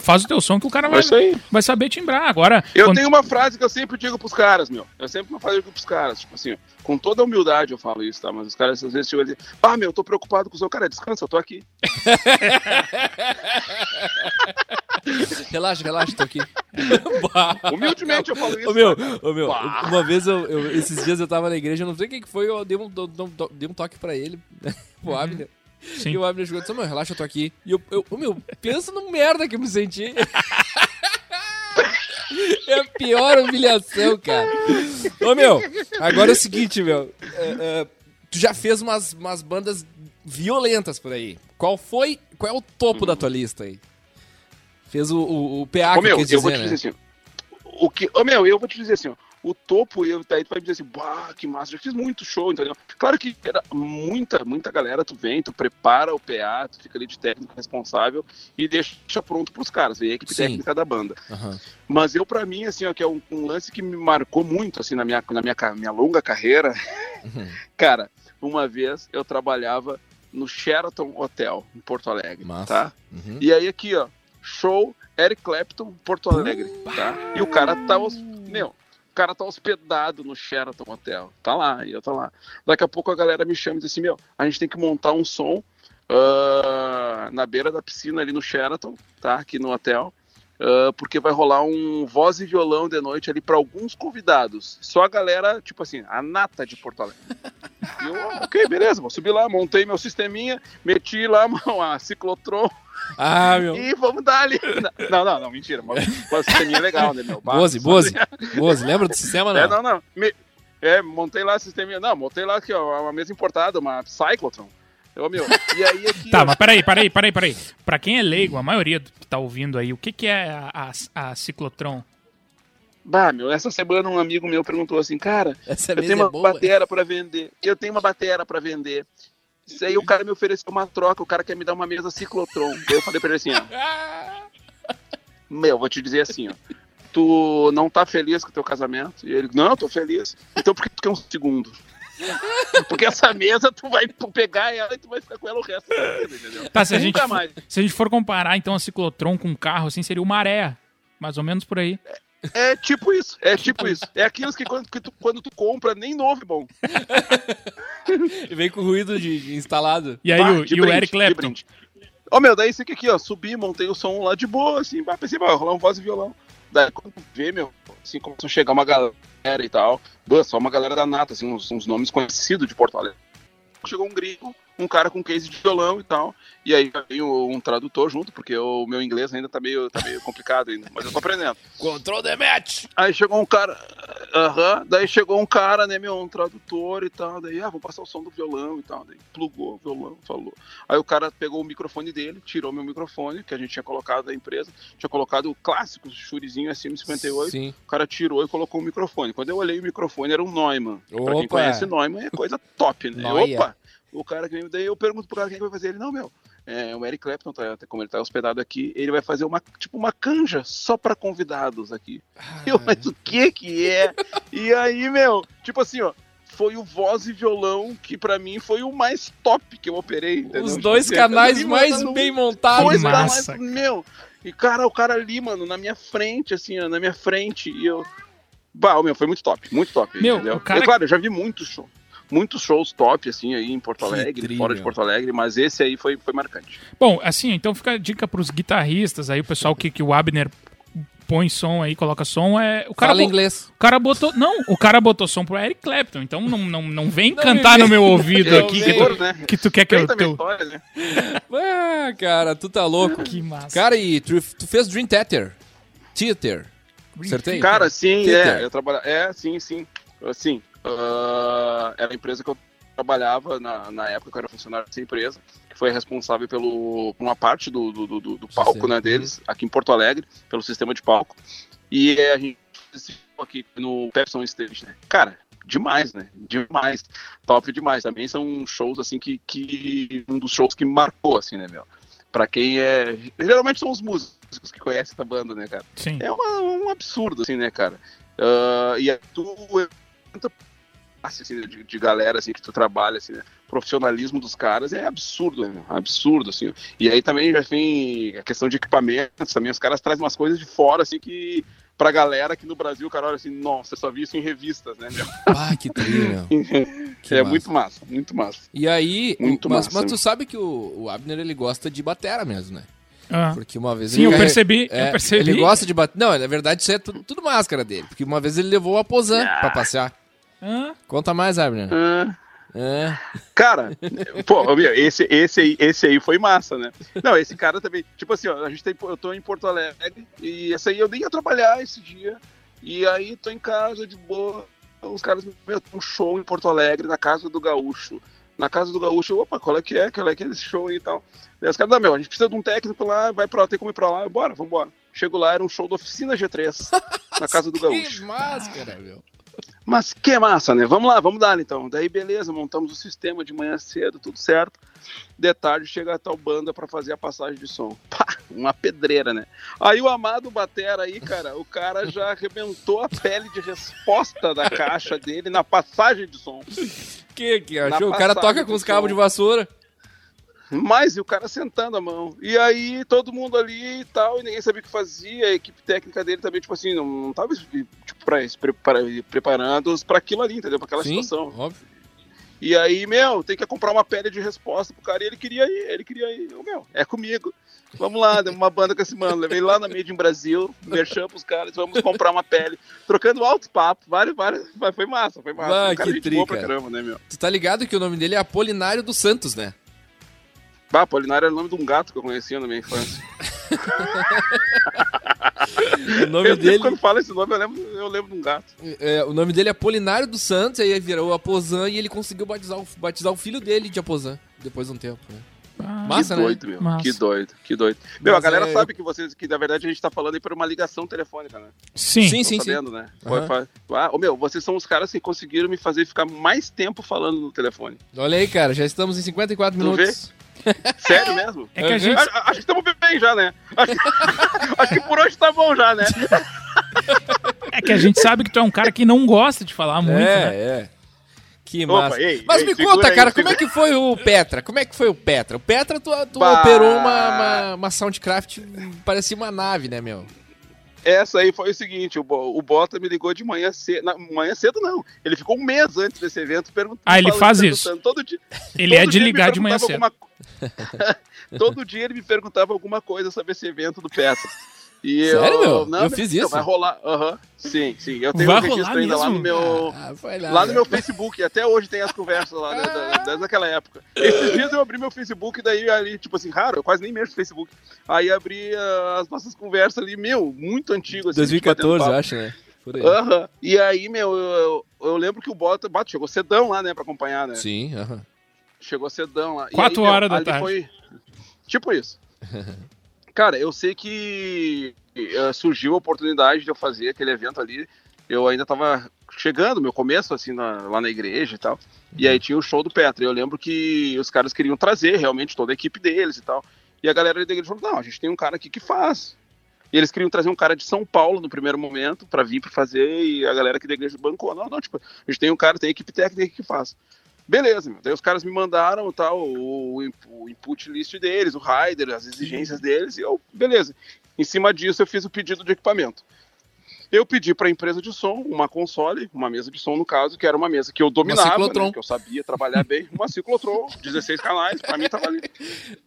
Faz o teu som que o cara É vai, aí. vai saber timbrar. Agora, Eu quando- tenho uma frase que eu sempre digo pros caras, meu. Eu sempre digo pros caras, tipo assim, com toda humildade eu falo isso, tá? Mas os caras às vezes chegam e dizem, ah, meu, eu tô preocupado com o seu cara, descansa, eu tô aqui. Relaxa, relaxa, tô aqui. Humildemente eu falo isso. Ô meu, ô meu, Bah. uma vez eu, eu- esses dias eu tava na igreja, eu não sei quem que foi, eu dei um, dei um toque pra ele, pro Abner. Sim. E o Abner chegou e disse, meu, relaxa, eu tô aqui. E eu, eu ô, meu, pensa no merda que eu me senti. É a pior humilhação, cara. Ô, meu, agora é o seguinte, meu. é, é, tu já fez umas, umas bandas violentas por aí. Qual foi, qual é o topo da tua lista aí? Fez o, o, o PA Ô, que meu, quis eu vou dizer, te né? dizer assim, o que, ô, meu, eu vou te dizer assim, ó, o topo, eu, daí tu vai dizer assim, bah, que massa, já fiz muito show, entendeu? Claro que era muita, muita galera, tu vem, tu prepara o PA, tu fica ali de técnico responsável e deixa pronto pros caras, vem a equipe Sim. técnica da banda. Aham. Mas eu, pra mim, assim, ó, que é um, um lance que me marcou muito, assim, na minha, na minha, minha longa carreira, Uhum. cara, uma vez eu trabalhava no Sheraton Hotel, em Porto Alegre, Massa. tá? Uhum. E aí aqui, ó, show Eric Clapton, Porto Alegre, tá? E o cara tá, hos- meu, o cara tá hospedado no Sheraton Hotel, tá lá, e eu tô lá. Daqui a pouco a galera me chama e diz assim, meu, a gente tem que montar um som ah, na beira da piscina ali no Sheraton, tá? Aqui no hotel. Ah, porque vai rolar um voz e violão de noite ali para alguns convidados. Só a galera, tipo assim, a nata de Porto Alegre. E eu, "Ah, ok, beleza, vou subir lá, montei meu sisteminha, meti lá uma ciclotron Ah, meu. e vamos dar ali. Não, não, não, mentira. Mas o sisteminha é legal, né, meu? Boze, Boze. Boze, lembra do sistema, não? É, não, não. Me- é, montei lá o sisteminha. Não, montei lá aqui, ó, uma mesa importada, uma Cyclotron. Ô, meu, e aí aqui. Tá, ó, mas peraí, peraí, peraí, peraí. Pra quem é leigo, a maioria do que tá ouvindo aí, o que, que é a, a, a ciclotron? Bah, meu, essa semana um amigo meu perguntou assim, cara, Essa eu tenho é uma boa. batera pra vender. Eu tenho uma batera pra vender. Isso aí o cara me ofereceu uma troca, o cara quer me dar uma mesa Ciclotron. Eu falei pra ele assim, ó. Meu, vou te dizer assim, ó. Tu não tá feliz com o teu casamento? E ele, não, eu tô feliz. Então por que tu quer um segundo? Porque essa mesa tu vai pegar ela e tu vai ficar com ela o resto da vida, entendeu? Tá, se a, gente for, mais. se a gente for comparar então a ciclotron com um carro, assim, seria uma maré. Mais ou menos por aí. É tipo isso, é tipo isso. É aquilo que quando, que tu, quando tu compra, nem novo é bom. E vem com ruído de, de instalado. E aí, Bah, o, e o Eric Clapton? Ô meu, daí isso aqui, aqui, ó, subi, montei o som lá de boa, assim, pensei, vai rolar um voz e violão. Daí quando vê, meu, assim, começou a chegar uma galera e tal, só uma galera da nata, assim, uns, uns nomes conhecidos de Porto Alegre. Chegou um gringo, um cara com case de violão e tal, e aí veio um tradutor junto, porque o meu inglês ainda tá meio, tá meio complicado ainda, mas eu tô aprendendo. Control the match! Aí chegou um cara, aham, daí chegou um cara, né, meu, um tradutor e tal, daí, ah, vou passar o som do violão e tal, daí plugou o violão, falou. Aí o cara pegou o microfone dele, tirou meu microfone, que a gente tinha colocado da empresa, tinha colocado o clássico Shurizinho SM58, Sim. o cara tirou e colocou o microfone. Quando eu olhei o microfone, era um Neumann. Pra quem Opa! conhece Neumann, é coisa top, né? Noia. Opa! O cara que vem, daí eu pergunto pro cara quem que vai fazer ele, não, meu, é, o Eric Clapton, tá, como ele tá hospedado aqui, ele vai fazer uma, tipo, uma canja só pra convidados aqui. Eu, mas o que que é? E aí, meu, tipo assim, ó, foi o voz e violão, que pra mim foi o mais top que eu operei. entendeu? Os dois Tipo, canais mais bem montados. Dois canais, massa. meu. E cara, o cara ali, mano, na minha frente, assim, ó, na minha frente, e eu. Bah, meu, foi muito top, muito top. Meu, entendeu? o cara- É claro, eu já vi muitos shows. Muitos shows top, assim, aí em Porto Que Alegre, tri, fora de. Porto Alegre, mas esse aí foi, foi marcante. Bom, assim, então fica a dica pros guitarristas aí, o pessoal que, que o Abner põe som aí, coloca som, é... O cara, Fala bo- inglês. o cara botou... Não, o cara botou som pro Eric Clapton, então não, não, não vem Não cantar me no meu ouvido Eu aqui que venho. tu, né? que tu quer que eu... Feita teu- história, né? Ah, cara, tu tá louco. Que massa. Cara, e tu, tu fez Dream Theater? Theater. Acertei? Cara, sim, Twitter. é. Eu trabalha... É, sim, sim. Assim, ah, era a empresa que eu trabalhava na, na época que eu era funcionário dessa empresa, que foi responsável pelo, por uma parte do, do, do, do palco Sistema. né, deles, aqui em Porto Alegre, pelo sistema de palco. E é, a gente aqui no Pepsi on Stage, né? Cara, demais, né? Demais. Top demais. Também são shows, assim, que, que um dos shows que marcou, assim, né, meu? Pra quem é... Geralmente são os músicos que conhecem essa banda, né, cara? Sim. É uma- um absurdo, assim, né, cara? Ah, e aí tu tanta assim, de, de galera assim, que tu trabalha, assim, né? profissionalismo dos caras é absurdo, né? Absurdo, assim. E aí também já tem a questão de equipamentos, também os caras trazem umas coisas de fora, assim, que pra galera aqui no Brasil, o cara olha assim, nossa, eu só vi isso em revistas, né, meu? Ah, que trilha, é massa. muito massa, muito massa. E aí, Muito mas, massa. mas tu sabe que o, o Abner, ele gosta de batera mesmo, né? Ah. Porque uma vez Sim, ele eu carre- percebi, É, eu percebi. Ele gosta de bater. Não, na verdade isso é tudo, tudo máscara dele. Porque uma vez ele levou o Aposan Ah. pra passear. Conta mais, Abner. Ah, É. Cara, pô, esse, esse, aí, esse aí foi massa, né? Não, esse cara também. Tipo assim, ó, a gente tem, eu tô em Porto Alegre e essa aí eu nem ia trabalhar esse dia. E aí tô em casa de boa. Os caras, meu, tem um show em Porto Alegre, na casa do Gaúcho. Na casa do Gaúcho, eu, opa, qual é que é? Qual é que é esse show aí e tal? Daí os caras, não, meu, a gente precisa de um técnico lá, vai pra lá, tem como ir pra lá, bora, vambora. Chego lá, era um show da oficina G3, na casa do Que Gaúcho. máscara, meu. Mas que massa, né? Vamos lá, vamos dar então. Daí beleza, montamos o sistema de manhã cedo, tudo certo. De tarde chega a tal banda pra fazer a passagem de som. Pá, uma pedreira, né? Aí o amado Batera aí, cara, o cara já arrebentou a pele de resposta da caixa dele na passagem de som. Que que achou? O cara toca com os cabos de vassoura. Mas e o cara sentando a mão. E aí todo mundo ali e tal, e ninguém sabia o que fazia. A equipe técnica dele também, tipo assim, não, não tava tipo, pra, se prepara- preparando pra aquilo ali, entendeu? Pra aquela Sim, situação. óbvio. E aí, meu, tem que comprar uma pele de resposta pro cara e ele queria ir, ele queria ir. Eu, meu, é comigo. Vamos lá, demos uma banda com esse mano. Levei lá na Made in Brasil, merchan pros caras, vamos comprar uma pele. Trocando alto papo, vários, vários. mas Foi massa, foi massa. Ah, Um cara que gente tri, boa pra cara. caramba, né, meu? Tu tá ligado que o nome dele é Apolinário dos Santos, né? Bah, Polinário era o nome de um gato que eu conhecia na minha infância. O nome eu dele, quando fala esse nome, eu lembro, eu lembro de um gato. é, o nome dele é Apolinário dos Santos, aí virou Aposan e ele conseguiu batizar o, batizar o filho dele de Aposan depois de um tempo. Né? ah, Massa, que né? doido, meu. Massa. Que doido, que doido. Meu, a Mas galera é- sabe que vocês, que na verdade a gente tá falando aí por uma ligação telefônica, né? Sim. Sim, Tô sim, sim. sabendo, né? Foi, Aham. foi- Ah, ô, meu, vocês são os caras que conseguiram me fazer ficar mais tempo falando no telefone. Olha aí, cara, já estamos em 54 Tu minutos. Sério mesmo? É que a gente. Acho, acho que estamos bem já, né? Acho, acho que por hoje tá bom já, né? É que a gente sabe que tu é um cara que não gosta de falar muito, é, né? é. Que Opa, massa. ei, Mas ei, me conta, aí, cara, como é que foi o Petra? Como é que foi o Petra? O Petra, tu, tu Bah. operou uma, uma, uma Soundcraft, parecia uma nave, né, meu? Essa aí foi o seguinte, o, o Bota me ligou de manhã cedo. Na, manhã cedo não. Ele ficou um mês antes desse evento perguntando. Ah, ele faz perguntando. Todo dia, Ele é todo de dia ele me ligar de manhã cedo. alguma- Todo dia ele me perguntava alguma coisa sobre esse evento do Petra. E Sério, eu, meu? Eu fiz isso? Vai rolar, aham. Sim, sim. Eu tenho Vai um registro ainda lá no mesmo? meu. Ah, foi lá. Lá no né? meu Facebook, até hoje tem as conversas lá, né, desde aquela época. Esses dias eu abri meu Facebook, daí ali, tipo assim, raro, eu quase nem mexo no Facebook. Aí abri ah, as nossas conversas ali, meu, muito antigo, assim. 2014, eu acho, né? Por aí. Aham. E aí, meu, eu, eu, eu lembro que o Bota, Bota chegou cedão lá, né, pra acompanhar, né? Sim, aham. Chegou cedão lá. E Quatro aí, meu, horas da ali tarde. Foi... Tipo isso. Cara, eu sei que eh, surgiu a oportunidade de eu fazer aquele evento ali. Eu ainda tava chegando, meu começo, assim, na- lá na igreja e tal. E aí tinha o show do Petra. Eu lembro que os caras queriam trazer realmente toda a equipe deles e tal. E a galera da igreja falou: não, a gente tem um cara aqui que faz. E eles queriam trazer um cara de São Paulo no primeiro momento pra vir pra fazer e a galera aqui da igreja bancou. Não, não, tipo, a gente tem um cara, tem equipe técnica que faz. Beleza, meu. Daí os caras me mandaram tal, o, o input list deles, o rider, as exigências deles, e eu, beleza. Em cima disso, eu fiz o pedido de equipamento. Eu pedi para a empresa de som uma console, uma mesa de som no caso, que era uma mesa que eu dominava, né, que eu sabia trabalhar bem, uma ciclotron, 16 canais, para mim tava ali,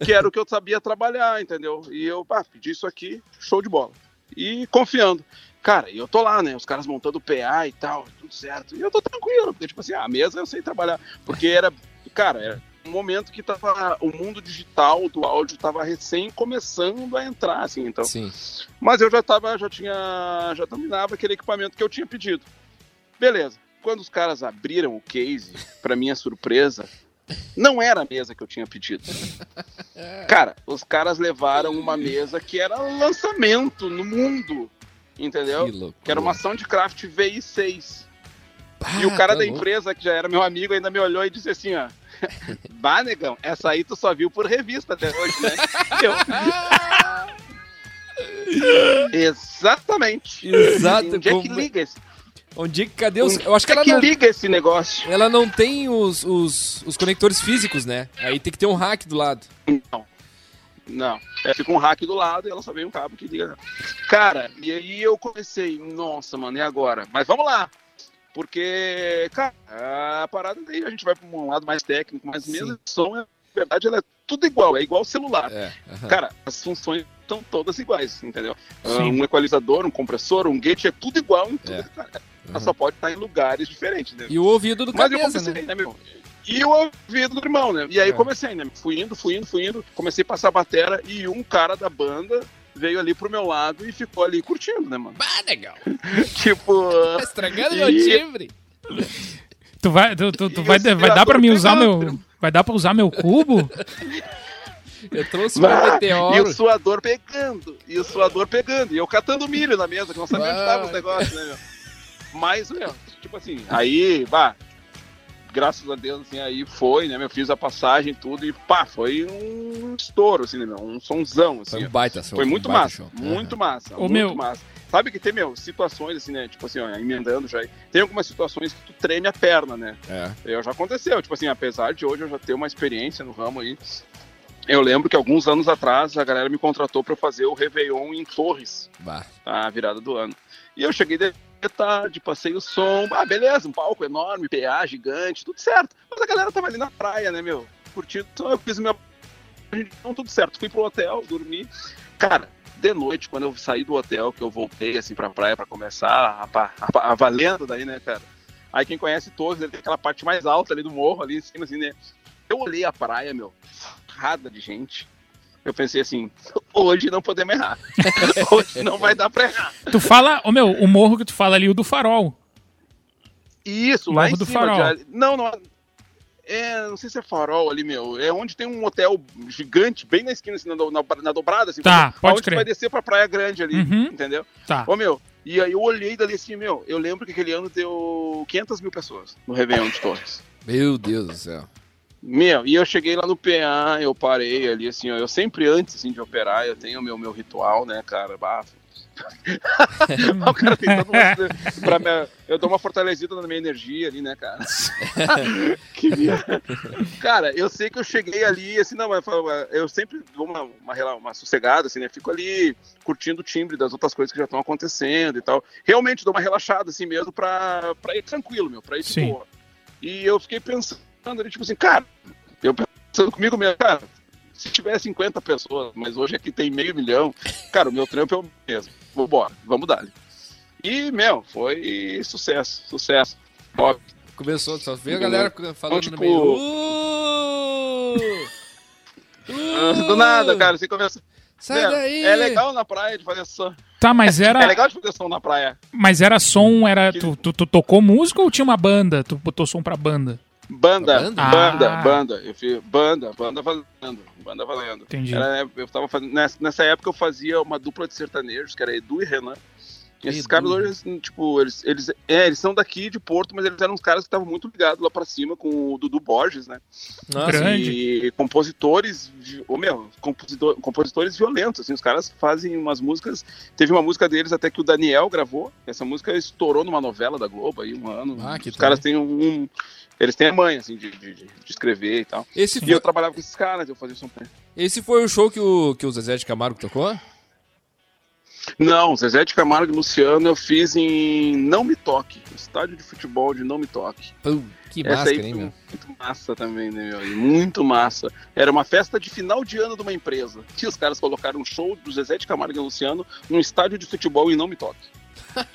que era o que eu sabia trabalhar, entendeu? E eu, pá, pedi isso aqui, show de bola. E confiando. Cara, e eu tô lá, né? Os caras montando o PA e tal, tudo certo. E eu tô tranquilo, porque, tipo assim, a mesa eu sei trabalhar. Porque era, cara, era um momento que tava, o mundo digital do áudio tava recém começando a entrar, assim, então. Sim. Mas eu já tava, já tinha, já dominava aquele equipamento que eu tinha pedido. Beleza. Quando os caras abriram o case, pra minha surpresa, não era a mesa que eu tinha pedido. Cara, os caras levaram uma mesa que era lançamento no mundo, entendeu? Que. Que era uma Soundcraft VI6. Ah, E o cara tá da louco. empresa, que já era meu amigo, ainda me olhou e disse assim, ó. Bah, negão, essa aí tu só viu por revista até hoje, né? Eu... Exatamente. Exato, Onde é que como- liga esse? Onde é que cadê os. Onde Eu acho que é ela que não, liga esse negócio? ela não tem os, os, os conectores físicos, né? Aí tem que ter um hack do lado. Não. Não. É, fica um hack do lado e ela só vem um cabo que liga. Cara, e aí eu comecei, nossa, mano, e agora? Mas vamos lá. Porque, cara, a parada daí a gente vai para um lado mais técnico, mas Sim. mesmo o som, na verdade, ela é tudo igual, é igual celular. É. aham. Cara, as funções estão todas iguais, entendeu? Ah, Sim. Um equalizador, um compressor, um gate, é tudo igual em tudo. É. Cara, Ela só pode estar em lugares diferentes, né? E o ouvido do Mas eu cabeça, comecei, né? né, meu? E o ouvido do irmão, né? E aí É. comecei, né? Fui indo, fui indo, fui indo. Comecei a passar a batera e um cara da banda veio ali pro meu lado e ficou ali curtindo, né, mano? Bah, legal. tipo. Tá estragando E- meu timbre. Tu vai, tu, tu, tu vai, vai dar pra mim usar meu. Vai dar pra usar meu cubo? Eu trouxe meu Vai, E o meteoro. suador pegando, e o suador pegando, e eu catando milho na mesa, que não sabia onde tava os negócios, né, meu? Mas, meu, tipo assim, aí, bah, graças a Deus, assim, aí foi, né, meu, fiz a passagem e tudo, e pá, foi um estouro, assim, né, meu, um sonzão, assim, Foi um baita show. Foi um muito baita massa, show. muito Aham. massa, Ô, muito meu- massa. Sabe que tem, meu, situações assim, né? Tipo assim, ó, emendando já. Tem algumas situações que tu treme a perna, né? É. Eu já aconteceu, tipo assim, apesar de hoje eu já ter uma experiência no ramo aí. Eu lembro que alguns anos atrás a galera me contratou pra eu fazer o Réveillon em Torres, Bah. a virada do ano. E eu cheguei de tarde, passei o som, ah, beleza, um palco enorme, PA gigante, tudo certo. Mas a galera tava ali na praia, né, meu? Curtindo, então eu fiz minha. Então, tudo certo. Fui pro hotel, dormi. Cara, de noite, quando eu saí do hotel, que eu voltei assim pra praia pra começar a, a, a valendo daí, né, cara? Aí quem conhece Torres, ele tem aquela parte mais alta ali do morro, ali em cima, assim, né? Eu olhei a praia, meu, rada de gente. Eu pensei assim, hoje não podemos errar. hoje não vai dar pra errar. Tu fala. Ô meu, o morro que tu fala ali, o do farol. E Isso, lá Morro em do cima. Farol. de- não, não. É, não sei se é farol ali, meu. É onde tem um hotel gigante, bem na esquina, assim, na, na, na dobrada, assim. Tá, quando- pode crer. vai descer pra Praia Grande ali, Uhum. entendeu? Tá. Ô, meu, e aí eu olhei dali assim, meu, eu lembro que aquele ano deu 500 mil pessoas no Réveillon de Torres. Meu Deus do céu. Meu, e eu cheguei lá no PA, eu parei ali, assim, ó, eu sempre antes, assim, de operar, eu tenho o meu, meu ritual, né, cara, bafo. o cara tem todo um... pra me... Eu dou uma fortalecida na minha energia ali, né, cara? que. Cara, eu sei que eu cheguei ali, assim, não, mas eu sempre dou uma, uma, uma sossegada, assim, né, fico ali curtindo o timbre das outras coisas que já estão acontecendo e tal. Realmente dou uma relaxada, assim, mesmo, pra, pra ir tranquilo, meu, pra ir de Sim. boa. E eu fiquei pensando ali, tipo assim, cara, eu pensando comigo mesmo, cara, se tiver 50 pessoas, mas hoje aqui tem meio milhão, cara, o meu trampo é o mesmo. Vambora, vamos dar. E, meu, foi sucesso, sucesso. Óbvio. Começou, só veio a Entendeu? galera falando Tipo- no meio. Uh! Uh! Do nada, cara, você começa. Sai Meu, daí! É legal na praia de fazer som. Tá, mas É era. legal de fazer som na praia. Mas era som, era. Tu, tu, tu tocou música ou tinha uma banda? Tu botou som pra banda? Banda, Banda? banda, Ah. banda. Eu fiz banda, banda valendo, banda valendo. Entendi. Era, eu tava fazendo, nessa, nessa época eu fazia uma dupla de sertanejos, que era Edu e Renan. Esses hoje, assim, tipo, eles, eles, é, eles são daqui de Porto, mas eles eram uns caras que estavam muito ligados lá pra cima com o Dudu Borges, né? Nossa, Grande. E compositores, ô meu, compositor, compositores violentos, assim, os caras fazem umas músicas. Teve uma música deles até que o Daniel gravou. Essa música estourou numa novela da Globo aí um ano. Ah, que os caras têm um. Eles têm a manha, assim, de, de, de- escrever e tal. Esse E foi, eu trabalhava com esses caras, eu fazia som pra eles. esse foi o show que o, que o Zezé de Camargo tocou? Não, Zezé de Camargo e Luciano eu fiz em Não Me Toque, estádio de futebol de Não Me Toque. Que Essa máscara, hein, meu? muito massa também, né, meu? E Muito massa. Era uma festa de final de ano de uma empresa. Que os caras colocaram um show do Zezé de Camargo e Luciano num estádio de futebol e não me toque.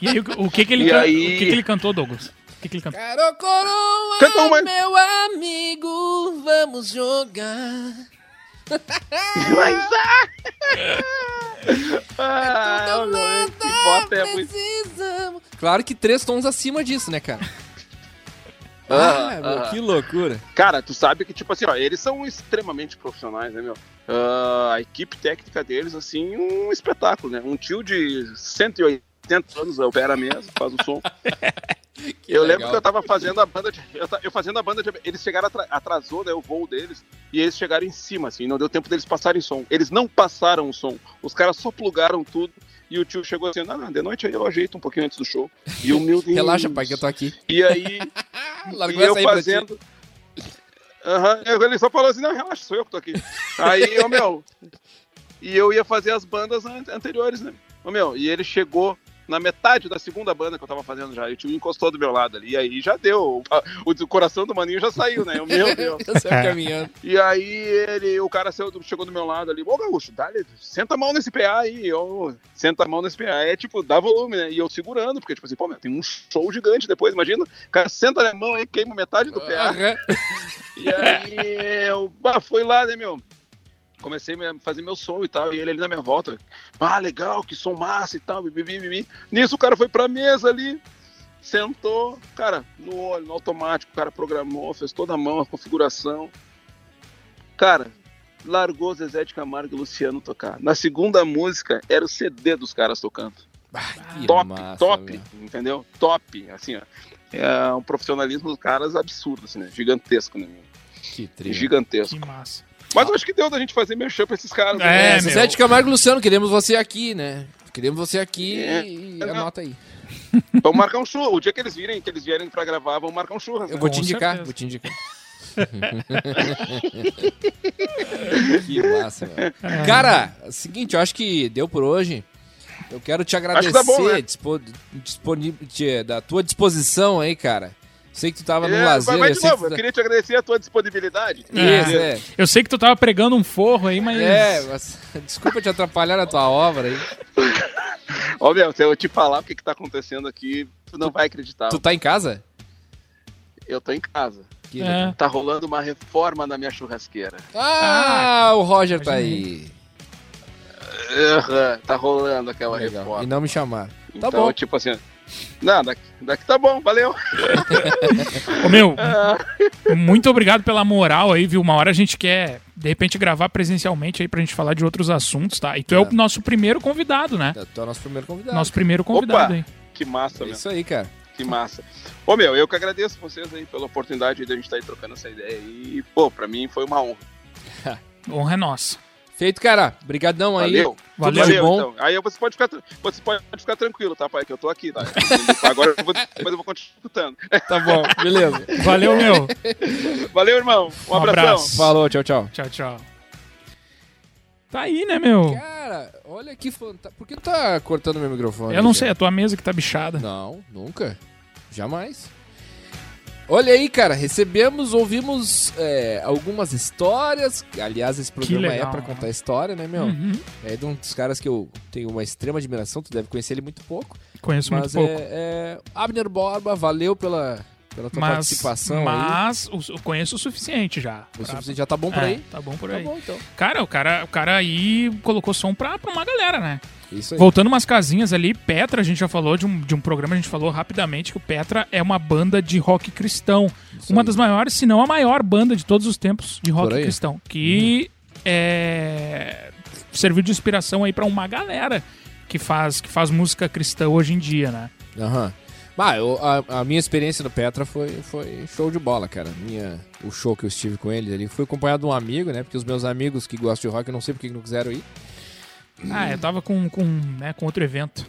E aí, o, que que ele can- aí- o que que ele cantou, Douglas? O que que ele cantou? Caro Coroa, Canta uma- meu amigo, vamos jogar. Mas, ah, meu, esse bota é muito. Claro que três tons acima disso, né, cara? Ah, Ah, meu, ah. que loucura. Cara, tu sabe que, tipo assim, ó, eles são extremamente profissionais, né, meu? Ah, a equipe técnica deles, assim, um espetáculo, né? Um tio de 180 anos opera mesmo, faz o som. Eu legal. lembro que eu tava fazendo a banda de. Eu, eu fazendo a banda de. Eles chegaram, atra- atrasou, né, o voo deles, e eles chegaram em cima, assim, não deu tempo deles passarem som. Eles não passaram o som. Os caras só plugaram tudo. E o tio chegou assim, não, não, de noite aí eu ajeito um pouquinho antes do show. E eu, meu Deus. Relaxa, pai, que eu tô aqui. E aí, Largou e eu fazendo. Aham, ele só falou assim, não, relaxa, sou eu que tô aqui. Aí, ô meu. E eu ia fazer as bandas an- anteriores, né? Ô meu, e ele chegou na metade da segunda banda que eu tava fazendo já. E o tio encostou do meu lado ali. E aí já deu. O, o coração do maninho já saiu, né? Eu, meu Deus. Eu saio caminhando. E aí ele, o cara saiu- chegou do meu lado ali, ô Gaúcho, dá, senta a mão nesse PA aí, eu, senta a mão nesse PA, é tipo, dá volume, né? E eu segurando, porque tipo assim, pô, meu, tem um show gigante depois, imagina, o cara senta na mão aí, queima metade do PA. Aham. E aí eu bah, fui lá, né, meu? Comecei a fazer meu som e tal, e ele ali na minha volta. Ah, legal, que som massa e tal, bibi, bibi. Nisso o cara foi pra mesa ali, sentou, cara, no olho, no automático, o cara programou, fez toda a mão, a configuração. Cara, largou Zezé de Camargo e Luciano tocar. Na segunda música, era o CD dos caras tocando. Top, massa, top, meu. entendeu? Top, assim, ó. É um profissionalismo dos caras absurdo, assim, né? Gigantesco, né? meu? Que trilha. Gigantesco. Que massa. Mas eu acho que deu da gente fazer merchan pra esses caras. É, né? É, meu. Zé de Camargo e Luciano, queremos você aqui, né? Queremos você aqui É. e anota aí. Vamos marcar um churro. O dia que eles virem, que eles vierem pra gravar, vamos marcar um churras. Eu né? vou Com te indicar, certeza. vou te indicar. que massa, velho. Cara, é o seguinte, eu acho que deu por hoje. Eu quero te agradecer que tá bom, né? dispo- disponi- te- da tua disposição aí, cara. Sei que tu tava no É, lazer. vai, vai eu de novo, que eu tu tá- queria te agradecer a tua disponibilidade. Isso, é. Eu sei que tu tava pregando um forro aí, mas. É, mas, desculpa te atrapalhar na tua obra aí. Ó, meu, se eu te falar o que, que tá acontecendo aqui, tu não vai acreditar. Tu tá em casa? Eu tô em casa. Que É. Tá rolando uma reforma na minha churrasqueira. Ah, o Roger tá aí. Tá rolando aquela Legal. reforma. E não me chamaram. Tá então, bom. tipo assim, não, daqui, daqui tá bom, valeu. Ô, meu, muito obrigado pela moral aí, viu? Uma hora a gente quer, de repente, gravar presencialmente aí pra gente falar de outros assuntos, tá? E tu é, o É. nosso primeiro convidado, né? Tu é o nosso primeiro convidado. Nosso primeiro convidado Opa! aí. Que massa, É meu. isso aí, cara. Que massa. Ô, meu, eu que agradeço vocês aí pela oportunidade de a gente estar aí trocando essa ideia. E, pô, pra mim foi uma honra. Honra é nossa. Feito, cara. Brigadão aí. Valeu. Valeu. de bom. então. Aí você pode ficar, você pode ficar tranquilo, tá, pai? Que eu tô aqui, tá? Agora eu vou, mas eu vou continuar escutando. Tá bom, beleza. Valeu, meu. Valeu, irmão. Um, Um abração. abraço. Falou, tchau, tchau. Tchau, tchau. Tá aí, né, meu? Cara, olha que fantástico. Por que tu tá cortando meu microfone? Eu não cara? sei, a tua mesa que tá bichada. Não, nunca. Jamais. Olha aí, cara, recebemos, ouvimos é, algumas histórias. Aliás, esse programa legal, é né? contar história, né, meu? Uhum. É de um dos caras que eu tenho uma extrema admiração, tu deve conhecer ele muito pouco. Conheço mas muito pouco. é, é. Abner Borba, valeu pela, pela tua Mas, participação aí. mas o- eu conheço o suficiente já. O Pra- suficiente já tá bom por É, aí? Tá bom por Tá aí. bom, então. Cara, o cara, o cara aí colocou som pra, pra uma galera, né? Isso aí. Voltando umas casinhas ali, Petra, a gente já falou de um, de um programa, a gente falou rapidamente que o Petra é uma banda de rock cristão. Isso uma aí. das maiores, se não a maior banda de todos os tempos de rock. Uhum. cristão. Que é, serviu de inspiração aí pra uma galera que faz, que faz música cristã hoje em dia, né? Aham. Bah, eu- a, a minha experiência no Petra foi, foi show de bola, cara. Minha, o show que eu estive com eles ali. Fui acompanhado de um amigo, né? Porque os meus amigos que gostam de rock, eu não sei porque que não quiseram ir. Ah, eu tava com, com, né, com outro evento.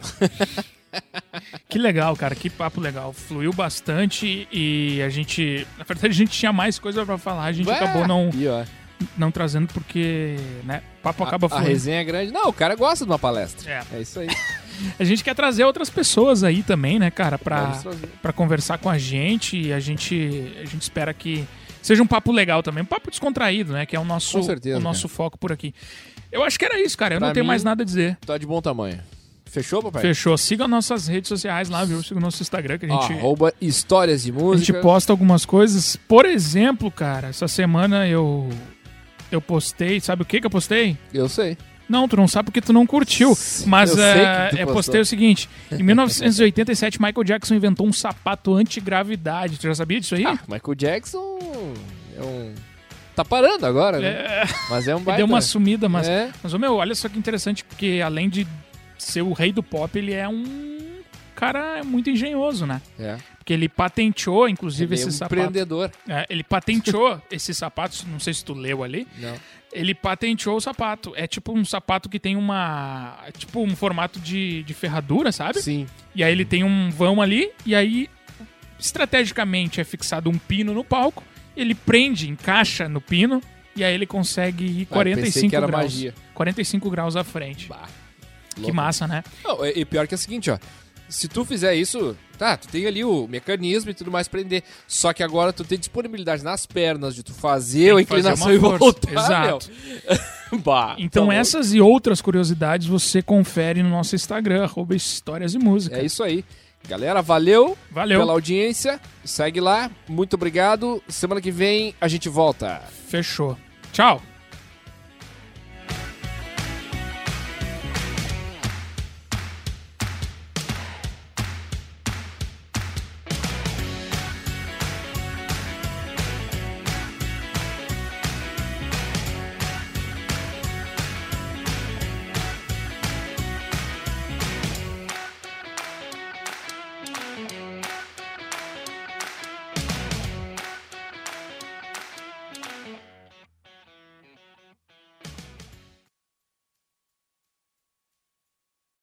que legal, cara, que papo legal. Fluiu bastante e a gente. Na verdade, a gente tinha mais coisa pra falar, a gente Ué, acabou não, ó, não trazendo porque, né, o papo acaba a, a fluindo. resenha é grande. Não, o cara gosta de uma palestra. É. É isso aí. A gente quer trazer outras pessoas aí também, né, cara, pra, pra conversar com a gente e a gente, a gente espera que seja um papo legal também, um papo descontraído, né, que é o nosso, certeza, o nosso foco por aqui. Eu acho que era isso, cara, eu Pra não tenho mim- mais nada a dizer. Tá de bom tamanho. Fechou, papai? Fechou. Siga nossas redes sociais lá, viu? Siga o nosso Instagram que a gente, Arroba histórias de a música. gente posta algumas coisas. Por exemplo, cara, essa semana eu eu postei, sabe o que que eu postei? Eu sei. Não, tu não sabe porque tu não curtiu. Mas postou. postei o seguinte: em 1987, Michael Jackson inventou um sapato antigravidade. Tu já sabia disso aí? Ah, Michael Jackson é um... Tá parando agora, né? É, Mas é um ele baita... deu uma sumida, mas. É, Mas, meu, olha só que interessante, porque além de ser o rei do pop, ele é um cara muito engenhoso, né? é. Porque ele patenteou, inclusive, Ele é um esse sapato. empreendedor. É, ele patenteou esses sapatos, não sei se tu leu ali. Não. Ele patenteou o sapato. É tipo um sapato que tem uma. é Tipo um formato de, de ferradura, sabe? Sim. E aí ele tem um vão ali, e aí estrategicamente é fixado um pino no palco, ele prende, encaixa no pino, e aí ele consegue ir Ah, eu pensei 45 que era graus. magia. 45 graus à frente. Bah, Que massa, né? Não, e pior que é o seguinte, ó. Se tu fizer isso, tá, tu tem ali o mecanismo e tudo mais pra prender. Só que agora tu tem disponibilidade nas pernas de tu fazer a fazer inclinação uma e voltar, Exato. bah, Então tá essas e outras curiosidades você confere no nosso Instagram, arroba Histórias e Música. É isso aí. Galera, valeu, Valeu. pela audiência. Segue lá. Muito obrigado. Semana que vem a gente volta. Fechou. Tchau.